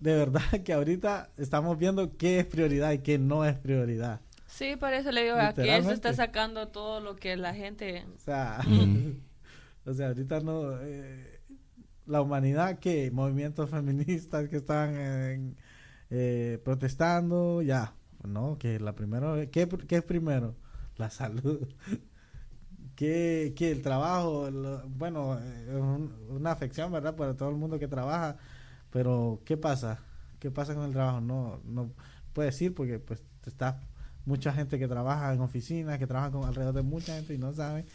de verdad que ahorita estamos viendo qué es prioridad y qué no es prioridad. Sí, por eso le digo, aquí él se está sacando todo lo que la gente... O sea, o sea, ahorita no. eh, la humanidad que movimientos feministas que están en, eh, protestando, ya. No, que la primera. ¿qué, qué es primero? La salud. que, que el trabajo, bueno, eh, es un- una afección, ¿verdad? Para todo el mundo que trabaja. Pero, ¿qué pasa? ¿Qué pasa con el trabajo? No, no puedes ir porque, pues, está mucha gente que trabaja en oficinas, que trabaja con alrededor de mucha gente y no saben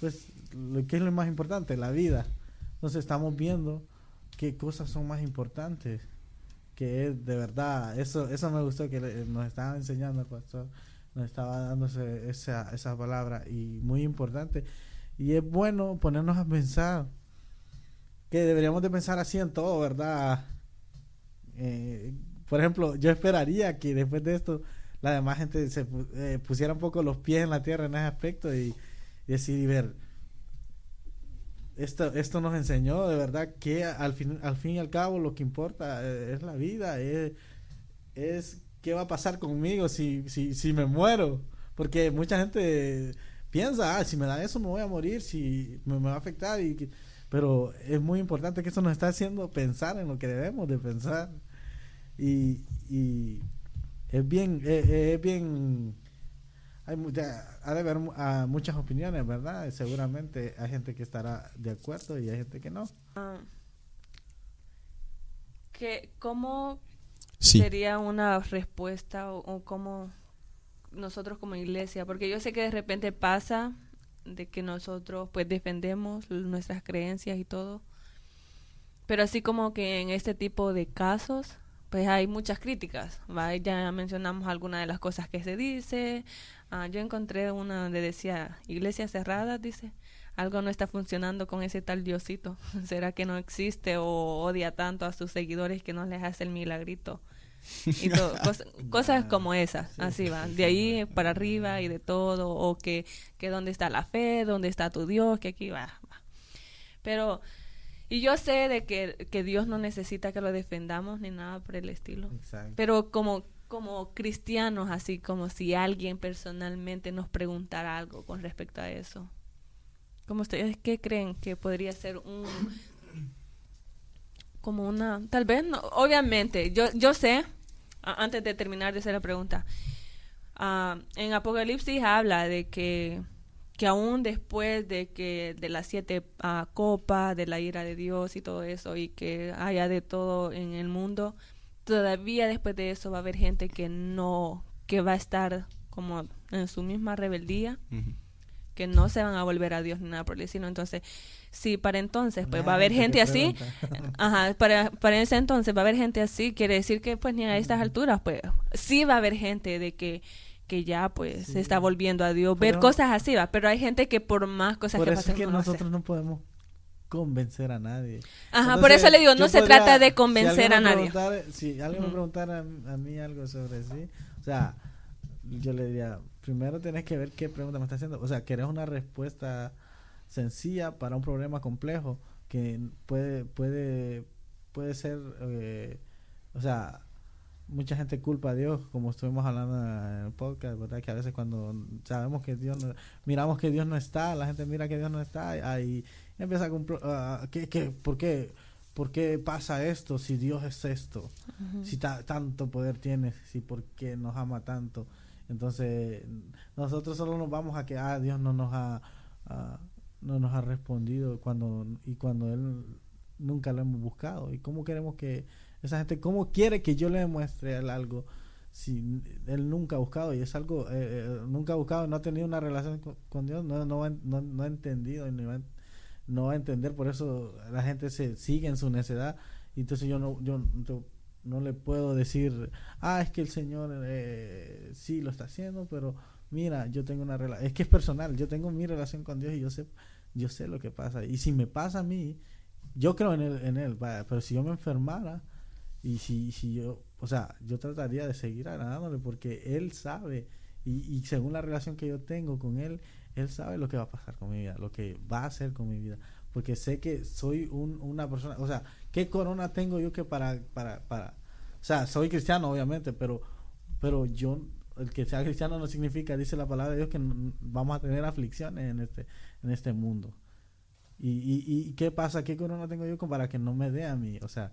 pues lo que es lo más importante, la vida. Entonces estamos viendo qué cosas son más importantes, que de verdad, eso eso me gustó que nos estaba enseñando el pastor, nos estaba dándose esa, esa palabra y muy importante. Y es bueno ponernos a pensar que deberíamos de pensar así en todo, ¿verdad? Eh, por ejemplo, yo esperaría que después de esto la demás gente se eh, pusiera un poco los pies en la tierra en ese aspecto y, y decir y ver esto esto nos enseñó de verdad que al fin al fin y al cabo lo que importa eh, es la vida es, es qué va a pasar conmigo si, si, si me muero. Porque mucha gente piensa ah, si me da eso me voy a morir si me, me va a afectar y pero es muy importante que eso nos está haciendo pensar en lo que debemos de pensar. Y, y es bien eh, eh, es bien hay mucha, ha de haber mu- ah, muchas opiniones, ¿verdad? Seguramente hay gente que estará de acuerdo y hay gente que no. ah, que, ¿Cómo Sí. sería una respuesta o, o cómo nosotros como iglesia? Porque yo sé que de repente pasa de que nosotros pues defendemos nuestras creencias y todo, pero así como que en este tipo de casos pues hay muchas críticas, ¿va? ya mencionamos algunas de las cosas que se dice, Ah, yo encontré una donde decía iglesias cerradas, dice, algo no está funcionando con ese tal Diosito, ¿será que no existe o odia tanto a sus seguidores que no les hace el milagrito? y todo, cos- cosas como esas, Sí, así sí, va, de ahí para arriba y de todo, o que, que dónde está la fe, dónde está tu Dios, que aquí va, va. Pero, y yo sé de que, que Dios no necesita que lo defendamos ni nada por el estilo, Exacto. pero como, como cristianos, así como si alguien personalmente nos preguntara algo con respecto a eso. ¿Cómo ustedes qué creen que podría ser un como una tal vez no obviamente yo yo sé antes de terminar de hacer la pregunta ah, en Apocalipsis habla de que que aún después de que de las siete ah, copas de la ira de Dios y todo eso y que haya de todo en el mundo todavía después de eso va a haber gente que no que va a estar como en su misma rebeldía que no se van a volver a Dios ni nada por el estilo. Entonces, sí, para entonces, pues va a haber gente así. Ajá, para, para ese entonces va a haber gente así. Quiere decir que, pues, ni a estas alturas, pues, sí va a haber gente de que que ya pues Sí. se está volviendo a Dios, Pero- ver cosas así va, pero hay gente que por más cosas Por que eso es pasen que no lo hace. nosotros no podemos convencer a nadie. Ajá, por eso le digo, no se podría- trata de si convencer a me nadie. Si alguien me Ujú. preguntara a, a mí algo sobre sí, o sea, yo le diría, primero tenés que ver qué pregunta me está haciendo. O sea, querés una respuesta sencilla para un problema complejo que puede puede puede ser, eh, o sea, mucha gente culpa a Dios, como estuvimos hablando en el podcast, ¿verdad? Que a veces cuando sabemos que Dios, no- miramos que Dios no está, la gente mira que Dios no está, ahí empieza a ah, ¿qué, qué, por, qué, ¿Por qué pasa esto si Dios es esto? Si ta- tanto poder tiene, si por qué nos ama tanto. Entonces, nosotros solo nos vamos a que ah, Dios no nos ha no nos ha respondido cuando y cuando él nunca lo hemos buscado. ¿Y cómo queremos que esa gente cómo quiere que yo le demuestre algo si él nunca ha buscado y es algo eh, eh, nunca ha buscado, no ha tenido una relación con, Dios, no no, no, no ha entendido y no va, a- entender, por eso la gente se sigue en su necedad y entonces yo no yo no- le puedo decir, ah, es que el Señor eh, sí lo está haciendo, pero mira, yo tengo una relación, es que es personal, yo tengo mi relación con Dios y yo sé, yo sé lo que pasa. Y si me pasa a mí, yo creo en él, en él pero si yo me enfermara y si, si yo, o sea, yo trataría de seguir agradándole porque él sabe y, según la relación que yo tengo con él, él sabe lo que va a pasar con mi vida, lo que va a hacer con mi vida. Porque sé que soy un, una persona, o sea, ¿qué corona tengo yo que para, para, para, o sea, soy cristiano obviamente, pero, pero yo, el que sea cristiano no significa, dice la palabra de Dios, que vamos a tener aflicciones en este, en este mundo. Y, y, y qué pasa, qué corona tengo yo para que no me dé a mí, o sea,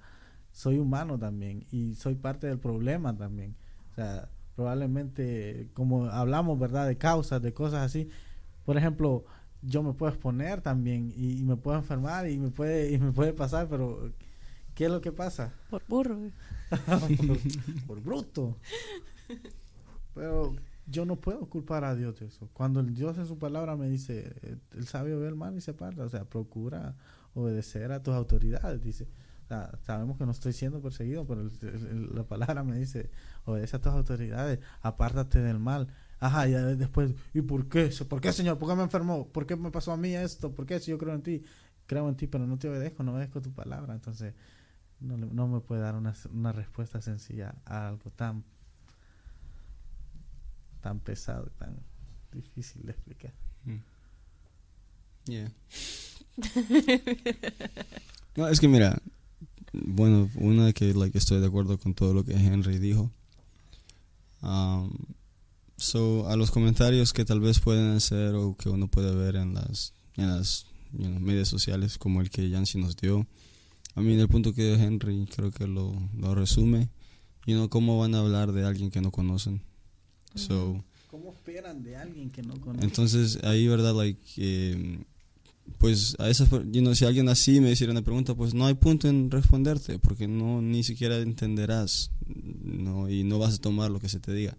soy humano también y soy parte del problema también. O sea, probablemente, como hablamos, ¿verdad? De causas, de cosas así. Por ejemplo, yo me puedo exponer también y, y me puedo enfermar y me puede y me puede pasar, pero ¿qué es lo que pasa? Por burro. por, por bruto. Pero yo no puedo culpar a Dios de eso. Cuando el Dios en su palabra me dice, eh, el sabio ve el mal y se aparta, o sea, procura obedecer a tus autoridades, dice. Sabemos que no estoy siendo perseguido, pero la palabra me dice, obedece a tus autoridades, apártate del mal. Ajá, y después, ¿y por qué? ¿Por qué, Señor? ¿Por qué me enfermó? ¿Por qué me pasó a mí esto? ¿Por qué si yo creo en ti? Creo en ti, pero no te obedezco, no obedezco tu palabra. Entonces, no, no me puede dar una, una respuesta sencilla a algo tan tan pesado, tan difícil de explicar. Mm. No, es que mira, bueno, una que like, estoy de acuerdo con todo lo que Henry dijo. Um, so, a los comentarios que tal vez pueden hacer o que uno puede ver en las, en las you know, medias sociales como el que Yancy nos dio. A mí, el punto que dio Henry creo que lo, lo resume. Y no cómo van a hablar de alguien que no conocen. So, ¿Cómo esperan de alguien que no conoce? entonces ahí, ¿verdad? Like, eh, pues a esas, you know, si alguien así me hiciera una pregunta, pues no hay punto en responderte, porque no ni siquiera entenderás, no y no vas a tomar lo que se te diga.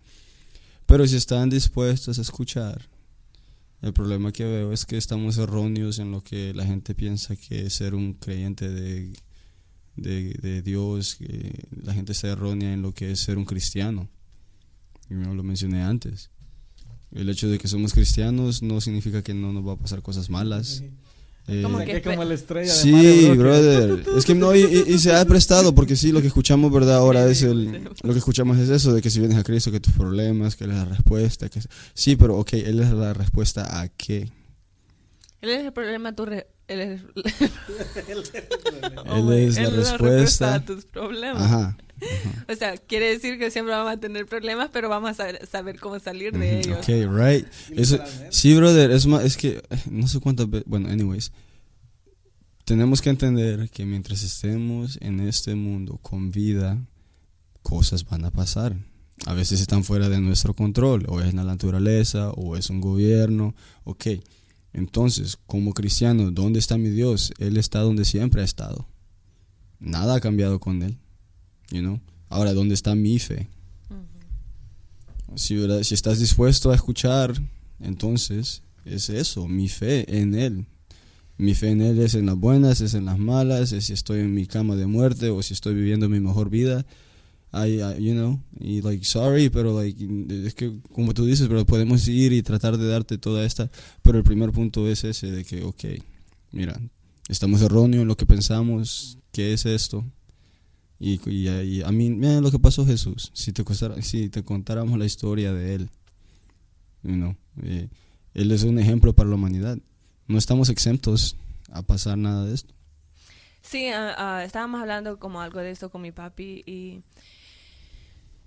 Pero si están dispuestos a escuchar, el problema que veo es que estamos erróneos en lo que la gente piensa que es ser un creyente de, de, de Dios, que la gente está errónea en lo que es ser un cristiano. Y lo mencioné antes. El hecho de que somos cristianos no significa que no nos va a pasar cosas malas. Eh, Como O sea, que que como pe- la estrella de sí, Mario brother. Es que no, y se ha prestado, porque sí, lo que escuchamos, ¿verdad? Ahora es el. Lo que escuchamos es eso, de que si vienes a Cristo, que tus problemas, que Él es la respuesta. Que, sí, pero ok, Él es la respuesta a qué. Él es el problema, tu re- él es, Él Oh, es la él respuesta. a tus problemas. Ajá. O sea, quiere decir que siempre vamos a tener problemas, pero vamos a saber, saber cómo salir de Ujú, ellos. Ok, right. Eso, sí, brother, es más, es que eh, no sé cuántas veces, bueno, anyways, tenemos que entender que mientras estemos en este mundo con vida, cosas van a pasar. A veces están fuera de nuestro control, o es la naturaleza, o es un gobierno, ok. Entonces, como cristiano, ¿dónde está mi Dios? Él está donde siempre ha estado. Nada ha cambiado con él, you know. Ahora, ¿dónde está mi fe? Si, ¿verdad? si estás dispuesto a escuchar, entonces es eso, mi fe en Él. Mi fe en Él es en las buenas, es en las malas, es si estoy en mi cama de muerte o si estoy viviendo mi mejor vida. I, I- you know, y like, sorry, pero like, es que como tú dices, pero podemos ir y tratar de darte toda esta, pero el primer punto es ese de que, ok, mira, estamos erróneos en lo que pensamos, ¿qué es esto? Y, y, y a mí, mira lo que pasó Jesús. Si te, costara- si te contáramos la historia de Él, you know, eh, Él es un ejemplo para la humanidad. No estamos exentos a pasar nada de esto. Sí, ah, ah, estábamos hablando como algo de esto con mi papi y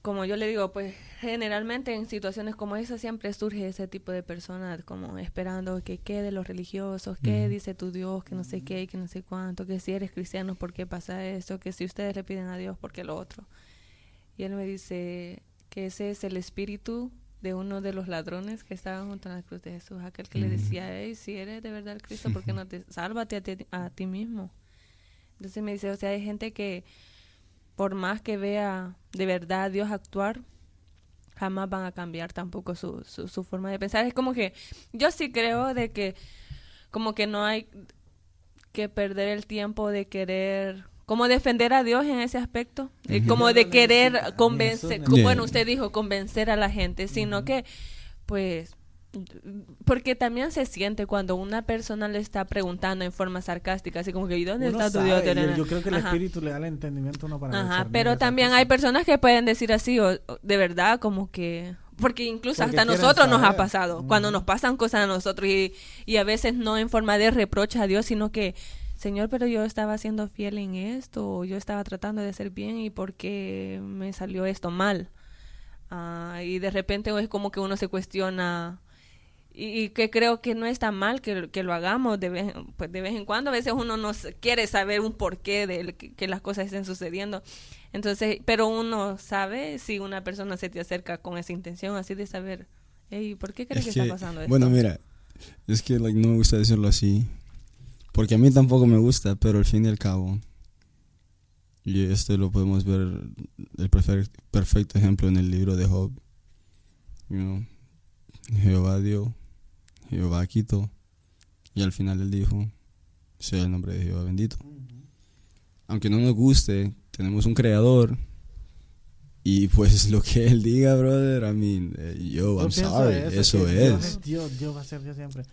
como yo le digo, pues generalmente en situaciones como esa siempre surge ese tipo de personas como esperando que quede los religiosos, que dice tu Dios, que no sé qué, que no sé cuánto, que si eres cristiano, ¿por qué pasa eso? Que si ustedes le piden a Dios, ¿por qué lo otro? Y él me dice que ese es el espíritu de uno de los ladrones que estaban junto a la cruz de Jesús, aquel que le decía, hey, si eres de verdad el Cristo, ¿por qué no te sálvate a ti, a ti mismo? Entonces me dice, o sea, hay gente que por más que vea de verdad a Dios actuar, jamás van a cambiar tampoco su, su, su forma de pensar. Es como que yo sí creo de que como que no hay que perder el tiempo de querer como defender a Dios en ese aspecto, eh, como de querer convencer, necesita. bueno, usted dijo convencer a la gente, sino que pues porque también se siente cuando una persona le está preguntando en forma sarcástica, así como que ¿y dónde Uno está tu Dios? y el- yo creo que el Ajá. espíritu le da el entendimiento a uno para Ajá, pero también hay personas que pueden decir así, o, o de verdad, como que... Porque incluso Porque hasta nosotros nos ha saber. pasado, Ujú. cuando nos pasan cosas a nosotros y, y a veces no en forma de reproche a Dios, sino que, Señor, pero yo estaba siendo fiel en esto, o yo estaba tratando de hacer bien y por qué me salió esto mal. Ah, y de repente es como que uno se cuestiona y, y que creo que no está mal que, que lo hagamos de vez, pues de vez en cuando. A veces uno no quiere saber un porqué de que, que las cosas estén sucediendo. Entonces, pero uno sabe si una persona se te acerca con esa intención así de saber, hey, ¿por qué crees Es que, que, está pasando esto? bueno, mira, es que like, no me gusta decirlo así. Porque a mí tampoco me gusta, pero al fin y al cabo. Y este lo podemos ver, el perfe- perfecto ejemplo en el libro de Job. You know, Jehová dio, Jehová quitó. Y al final él dijo, sea el nombre de Jehová bendito. Aunque no nos guste, tenemos un creador. Y pues lo que él diga, brother, I mean, eh, yo, I'm sorry, eso, eso que Dios es. Dios, Dios va a ser Dios siempre.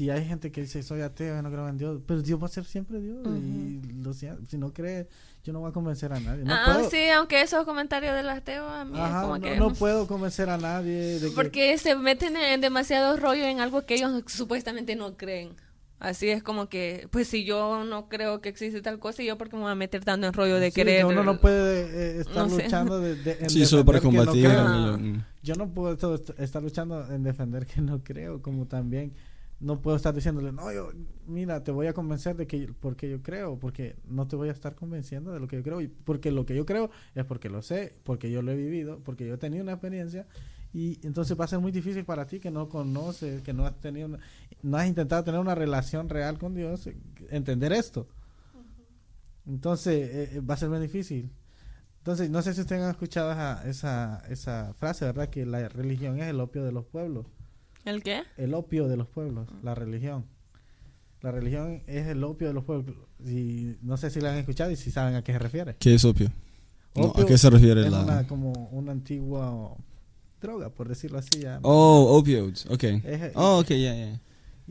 Si hay gente que dice soy ateo y no creo en Dios, pero Dios va a ser siempre Dios. Y lo si, si no cree, yo no voy a convencer a nadie. No ah, puedo, sí, aunque esos comentarios del ateo a mí es como no, que... no puedo convencer a nadie de que Porque se meten en demasiado rollo en algo que ellos supuestamente no creen. Así es como que, pues si yo no creo que existe tal cosa, ¿y yo porque me voy a meter tanto en rollo de Sí, querer... que uno no puede eh, estar no sé. luchando de, de- en Sí, solo para defender que no combatir. Yo no puedo estar luchando en defender que no creo, como también no puedo estar diciéndole, no, yo, mira, te voy a convencer de que porque yo creo, porque no te voy a estar convenciendo de lo que yo creo, y porque lo que yo creo es porque lo sé, porque yo lo he vivido, porque yo he tenido una experiencia, y entonces va a ser muy difícil para ti que no conoces, que no has tenido, una- no has intentado tener una relación real con Dios, entender esto. Entonces eh, eh, va a ser muy difícil. Entonces, no sé si ustedes han escuchado esa, esa, esa frase, ¿verdad? Que la religión es el opio de los pueblos. ¿El qué? El opio de los pueblos, la religión. La religión es el opio de los pueblos. Y no sé si la han escuchado y si saben a qué se refiere. ¿Qué es opio? No, ¿A qué se refiere Es la...? una, como una antigua droga, por decirlo así. Ya. Oh, opioids, ok. Es- Oh, ok, ya, ya.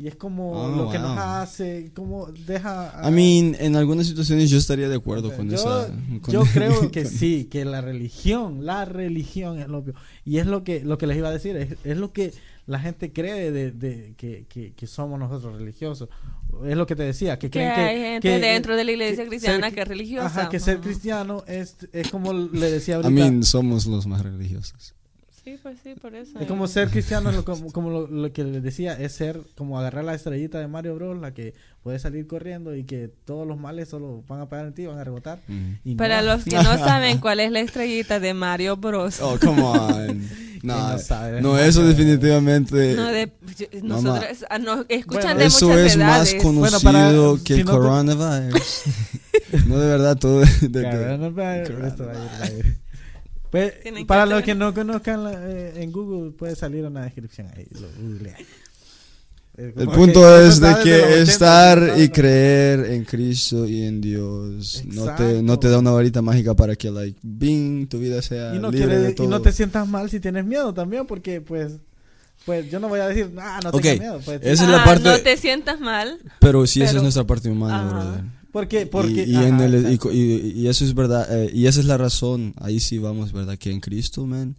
Y es como Oh, lo que nos wow. hace, como deja... I mean, en algunas situaciones yo estaría de acuerdo con yo, esa... con- yo creo que sí, que la religión, la religión es lo opio. Y es lo que, lo que les iba a decir, es, es lo que la gente cree de, de que, que, que somos nosotros religiosos. Es lo que te decía, que Que creen que... hay gente que- dentro de la iglesia que cristiana ser- que es religiosa. Ajá, que ser cristiano es, es como le decía I ahorita. mean, somos los más religiosos. Sí, pues sí, por eso. es como ser cristiano, lo, como, como lo, lo que les decía, es ser como agarrar la estrellita de Mario Bros, la que puede salir corriendo y que todos los males solo van a pegar en ti, van a rebotar. Mm. Y Para no. los que no saben cuál es la estrellita de Mario Bros. Oh, come on. no, no sabe? no, eso definitivamente... No, de, yo- nosotros, ah, nos escuchan Bueno, de eso muchas es más edades. conocido Bueno, para- que si el no te- coronavirus. no, de verdad, todo... de- de- Claro, no, Pues, para los que no conozcan la- eh, en Google puede salir una descripción ahí. Lo. Eh, El porque punto es de que los 80, estar y creer en Cristo y en Dios no te, no te da una varita mágica para que, like, bing, tu vida sea y no, libre quiere- de y todo. no te sientas mal si tienes miedo también, porque pues, pues yo no voy a decir, ah, no Ok, tengas miedo. Pues, esa es la Ah, parte- No te sientas mal. Pero sí, esa es Pero- nuestra parte humana, brother. Porque, porque, y, y en ajá, el- y y- eso es verdad, eh, y esa es la razón, ahí sí vamos, ¿verdad? Que en Cristo, man,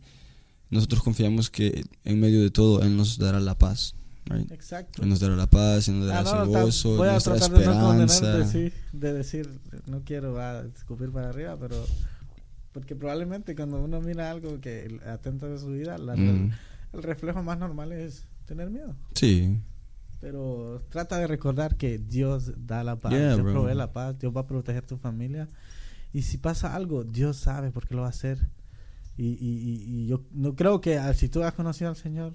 nosotros confiamos que en medio de todo Él nos dará la paz, right? Exacto. Él nos dará la paz, Él nos dará Ah, no, ta- gozo, voy a nuestra tratar de no esperanza. de, sí, de decir, no quiero ah, escupir para arriba, pero Porque probablemente cuando uno mira algo que atenta de su vida, la- Mm. el reflejo más normal es tener miedo. Sí. Pero trata de recordar que Dios da la paz, Yeah, Dios bro. provee la paz, Dios va a proteger tu familia. Y si pasa algo, Dios sabe por qué lo va a hacer. Y, y, y- y yo no creo que ah, si tú has conocido al Señor,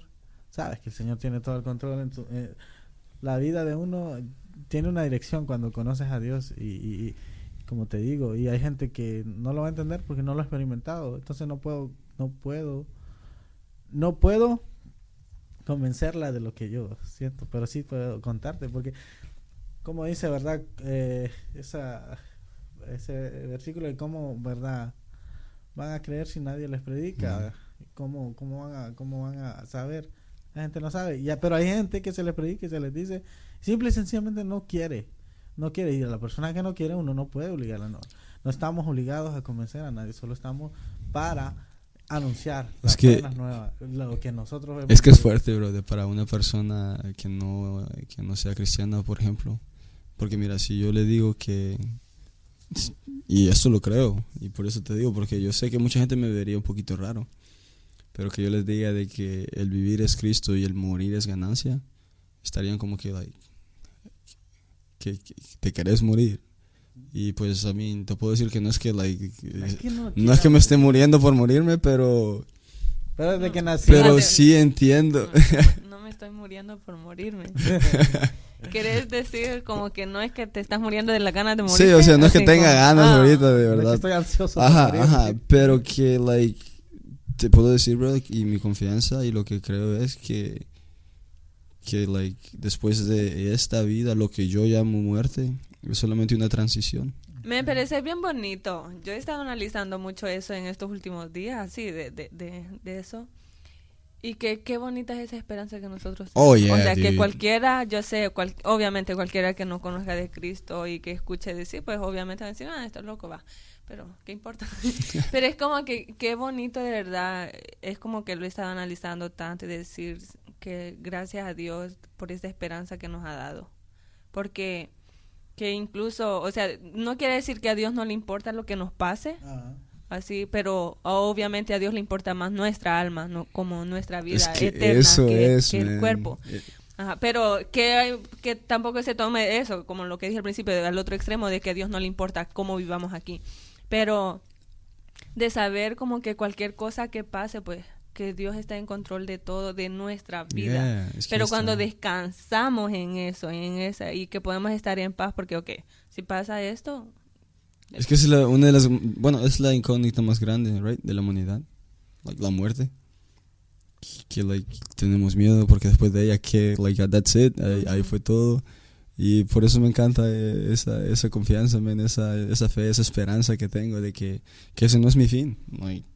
sabes que el Señor tiene todo el control. En tu, eh, la vida de uno tiene una dirección cuando conoces a Dios. Y, y- y como te digo, y hay gente que no lo va a entender porque no lo ha experimentado. Entonces no puedo, no puedo, no puedo convencerla de lo que yo siento, pero sí puedo contarte, porque como dice, ¿verdad? Eh, esa, ese versículo de cómo, ¿verdad? Van a creer si nadie les predica, ¿Cómo, cómo, van a, ¿cómo van a saber? La gente no sabe, ya, pero hay gente que se les predica y se les dice, simple y sencillamente no quiere, no quiere, y a la persona que no quiere uno no puede obligarla, no, no estamos obligados a convencer a nadie, solo estamos para anunciar Es las que- buenas nuevas, lo que nosotros vemos Es que es que- fuerte, bro, de para una persona que no, que no sea cristiana, por ejemplo. Porque mira, si yo le digo que... Y esto lo creo, y por eso te digo, porque yo sé que mucha gente me vería un poquito raro. Pero que yo les diga de que el vivir es Cristo y el morir es ganancia, estarían como que, like, que, que te querés morir. Y pues a mí te puedo decir que no es que, like, Es que no, no es que me esté muriendo por morirme, pero, Pero desde que nací. pero Fíjate. sí entiendo. No me estoy muriendo por morirme. ¿Querés decir como que no es que te estás muriendo de la ganas de morir? Sí, o sea, no es que tenga ganas Ah. ahorita, de No es que verdad. estoy ansioso. Ajá, morir, ajá, sí. pero que, like, te puedo decir, bro, y mi confianza y lo que creo es que, que, like, después de esta vida, lo que yo llamo muerte, es solamente una transición. Me parece bien bonito. Yo he estado analizando mucho eso en estos últimos días, así, de, de, de, de eso. Y que qué bonita es esa esperanza que nosotros Oh, tenemos. yeah, O sea, que dude. cualquiera, yo sé, cual- obviamente cualquiera que no conozca de Cristo y que escuche decir, pues obviamente va a decir, ah, esto es loco, va. Pero, ¿qué importa? Pero es como que qué bonito de verdad. Es como que lo he estado analizando tanto y decir que gracias a Dios por esa esperanza que nos ha dado. Porque que incluso, o sea, no quiere decir que a Dios no le importa lo que nos pase, Ajá. así, pero obviamente a Dios le importa más nuestra alma, no como nuestra vida es que eterna eso que, es, que el cuerpo. Eh, Ajá, pero que, hay- que tampoco se tome eso, como lo que dije al principio, al otro extremo, de que a Dios no le importa cómo vivamos aquí. Pero de saber como que cualquier cosa que pase, pues que Dios está en control de todo, de nuestra vida. yeah, Pero cuando descansamos en eso, en esa, y que podemos estar en paz, porque, ok, si pasa esto, Es que es la, una de las, bueno, es la incógnita más grande, right, de la humanidad, like, la muerte. Que, like, tenemos miedo porque después de ella, que, like, that's it, ahí, ahí fue todo. Y por eso me encanta eh, esa, esa confianza, man, esa, esa fe, esa esperanza que tengo de que, que ese no es mi fin. Like,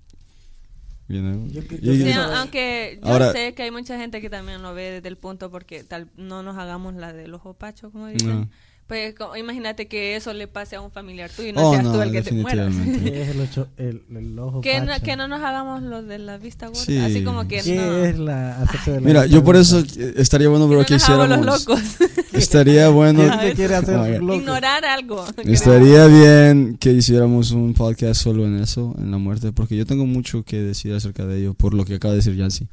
you know? Yo- yo Y- Sí, aunque yo Ahora- sé que hay mucha gente que también lo ve desde el punto porque tal no nos hagamos la del ojo pacho, como dicen. No. Pues imagínate que eso le pase a un familiar tuyo y no Oh, seas no, tú el que te mueras. definitivamente. ¿Qué es el, ocho- el, el ojo que, no, que no nos hagamos lo de la vista gorda, Sí. así como que ¿Qué no. es la hacerse de la Mira, vista yo por gorda? eso estaría bueno, que no que nos los hiciéramos. locos. Estaría bueno. ¿Quién te quiere hacer Oh loco? Ignorar algo. Estaría bien que hiciéramos un podcast solo en eso, en la muerte, porque yo tengo mucho que decir acerca de ello, por lo que acaba de decir Yancy.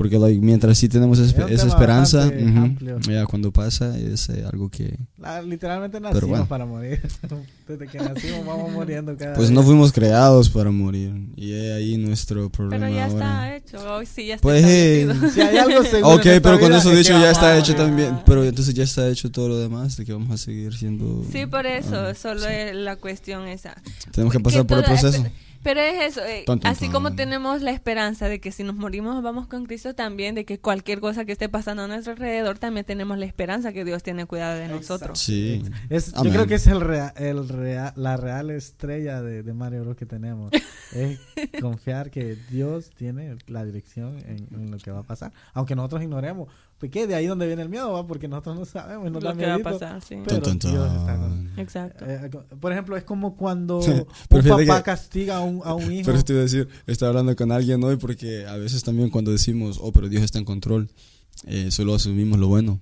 Porque like, mientras sí tenemos Es esa esperanza, ujú, amplio. ya cuando pasa es eh, algo que... La- literalmente nacimos bueno. para morir. Desde que nacimos vamos muriendo cada Pues día. no fuimos creados para morir. Y es ahí nuestro problema Pero ya ahora. está hecho. Hoy sí ya está Pues, eh. Si hay algo seguro Ok, pero con vida eso es que dicho ya está hecho también. Pero entonces ya está hecho todo lo demás, de que vamos a seguir siendo... Sí, por eso, ah, solo sí. es la cuestión esa. Tenemos que pasar por el proceso. Pero es eso, eh, Ton, ton, así como tenemos la esperanza de que si nos morimos vamos con Cristo también, de que cualquier cosa que esté pasando a nuestro alrededor, también tenemos la esperanza que Dios tiene cuidado de nosotros. Sí. Es, yo creo que es el rea- el rea- la real estrella de, de Mario Bros que tenemos. es confiar que Dios tiene la dirección en, en lo que va a pasar. Aunque nosotros ignoremos. Porque de ahí donde viene el miedo, va, porque nosotros no sabemos. Da Lo que va a pasar, sí. Pero Dios está con-. Exacto. Eh, por ejemplo, es como cuando un papá que- castiga a un, a un hijo. Pero esto iba a decir, estaba hablando con alguien hoy porque a veces también cuando decimos, oh, pero Dios está en control, eh, solo asumimos lo bueno.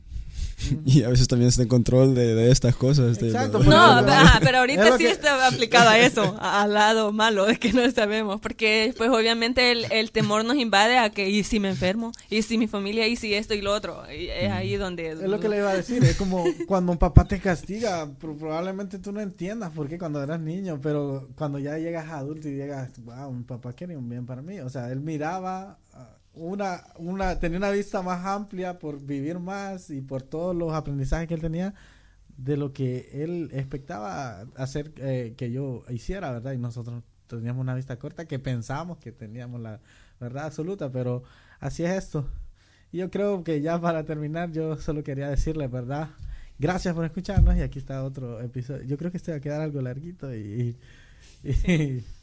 y a veces también está en control de, de estas cosas. Exacto, de- por No, ejemplo, ah, pero es ahorita lo sí que- está aplicado a eso, al lado malo, de que no sabemos, porque pues obviamente el, el temor nos invade a que, ¿y si me enfermo? ¿Y si mi familia? ¿Y si esto y lo otro? Y es ahí donde... Es lo que le iba a decir, es como cuando un papá te castiga, pro- probablemente tú no entiendas por qué cuando eras niño, pero cuando ya llegas a adulto y llegas, wow, mi papá quería un bien para mí, o sea, él miraba una, una, tenía una vista más amplia por vivir más y por todos los aprendizajes que él tenía de lo que él expectaba hacer eh, que yo hiciera, ¿verdad? Y nosotros teníamos una vista corta que pensábamos que teníamos la verdad absoluta, pero así es esto. Y yo creo que ya para terminar, yo solo quería decirles, ¿verdad? Gracias por escucharnos y aquí está otro episodio. Yo creo que este va a quedar algo larguito y, y, y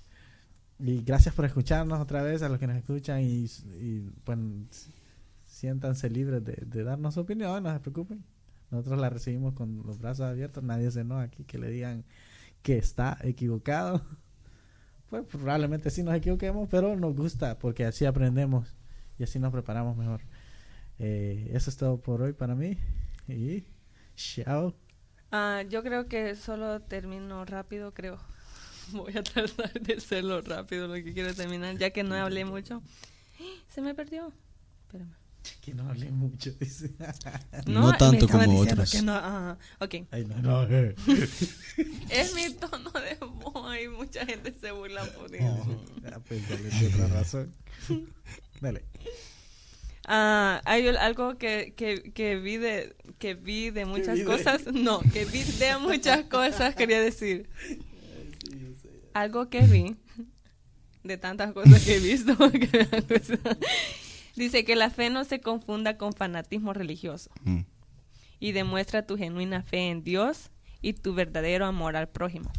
gracias por escucharnos otra vez a los que nos escuchan y, y pues siéntanse libres de, de darnos su opinión, no se preocupen. Nosotros la recibimos con los brazos abiertos, nadie se enoja aquí que le digan que está equivocado. Pues probablemente sí nos equivoquemos, pero nos gusta porque así aprendemos y así nos preparamos mejor. Eh, eso es todo por hoy para mí. Y chao. Ah, yo creo que solo termino rápido, creo. Voy a tratar de hacerlo rápido, lo que quiero terminar, ya que no hablé mucho. Se me perdió. Espérame. Que no hablé mucho, dice. No tanto como otras. que no, ajá. Ok. Ay, no, no, eh. Es mi tono de voz y mucha gente se burla por eso. Ah, pues dale, tiene otra razón. Dale. Ah, hay al- algo que, que, que vi de que vi de muchas vi de- cosas. No, que vi de muchas cosas, quería decir. Algo que vi de tantas cosas que he visto. Dice que la fe no se confunda con fanatismo religioso Mm. y demuestra tu genuina fe en Dios y tu verdadero amor al prójimo.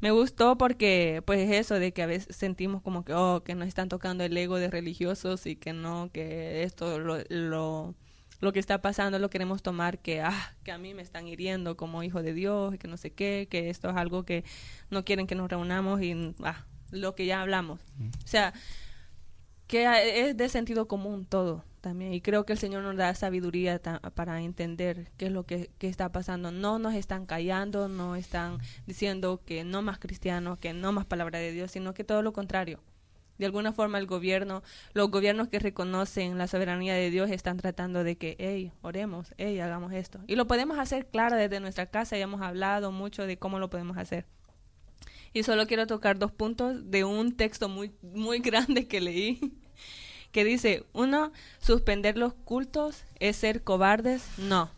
Me gustó porque, pues, eso de que a veces sentimos como que, oh, que nos están tocando el ego de religiosos y que no, que esto, lo, lo, lo que está pasando lo queremos tomar que, ah, que a mí me están hiriendo como hijo de Dios, que no sé qué, que esto es algo que no quieren que nos reunamos y, ah, lo que ya hablamos. O sea, que es de sentido común todo también y creo que el Señor nos da sabiduría para entender qué es lo que, que está pasando. No nos están callando, no están diciendo que no más cristianos, que no más palabra de Dios, sino que todo lo contrario. De alguna forma el gobierno, los gobiernos que reconocen la soberanía de Dios están tratando de que, hey, oremos, hey, hagamos esto. Y lo podemos hacer, claro, desde nuestra casa, ya hemos hablado mucho de cómo lo podemos hacer. Y solo quiero tocar dos puntos de un texto muy, muy grande que leí, que dice, uno, suspender los cultos es ser cobardes. No.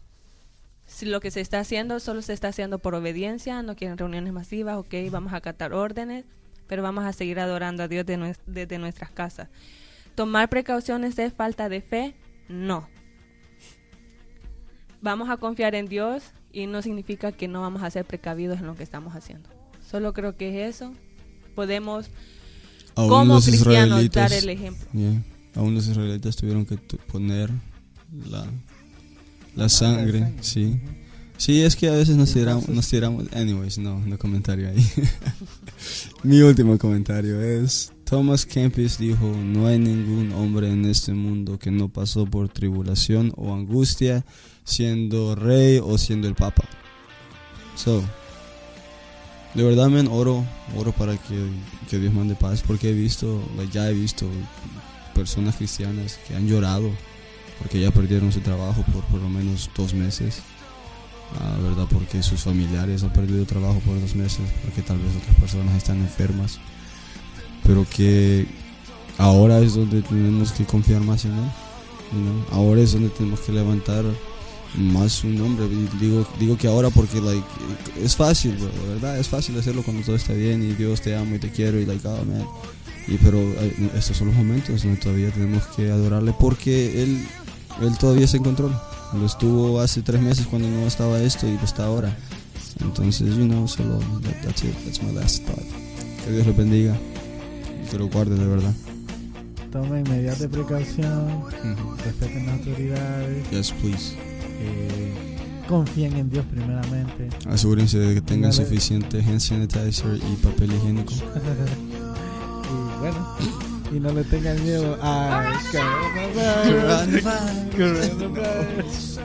Si lo que se está haciendo solo se está haciendo por obediencia, no quieren reuniones masivas, ok, vamos a acatar órdenes, pero vamos a seguir adorando a Dios de desde nuestras casas. Tomar precauciones es falta de fe, no. Vamos a confiar en Dios y no significa que no vamos a ser precavidos en lo que estamos haciendo. Solo creo que es eso. Podemos, Aún como cristianos, israelitas, dar el ejemplo. yeah, aún los israelitas tuvieron que poner la, la sangre, sangre. sí. Sí, es que a veces nos tiramos, nos tiramos, anyways, no, no comentario ahí. Mi último comentario es, Thomas Kempis dijo, no hay ningún hombre en este mundo que no pasó por tribulación o angustia siendo rey o siendo el papa. So, de verdad, men, oro, oro para que, que Dios mande paz, porque he visto, like, ya he visto personas cristianas que han llorado porque ya perdieron su trabajo por por lo menos dos meses, Ah, ¿verdad? Porque sus familiares han perdido trabajo por dos meses, porque tal vez otras personas están enfermas, pero que ahora es donde tenemos que confiar más en Él, ahora es donde tenemos que levantar más su nombre. Digo, digo que ahora porque like, es fácil, bro, ¿verdad? Es fácil hacerlo cuando todo está bien y Dios te amo y te quiero y like, oh, man. Y pero eh, estos son los momentos donde todavía tenemos que adorarle porque Él, él todavía está en. Lo estuvo hace tres meses cuando no estaba esto y lo está ahora. Entonces, you know, solo that- that's it. That's my last thought. Que Dios lo bendiga y que lo guarde de verdad. Tomen medidas de precaución, Ujú. respeten las autoridades, Yes, please. eh, confíen en Dios primeramente. Asegúrense de que tengan suficiente hand sanitizer y papel higiénico. y bueno, y no le tengan miedo a coronavirus. Coronavirus.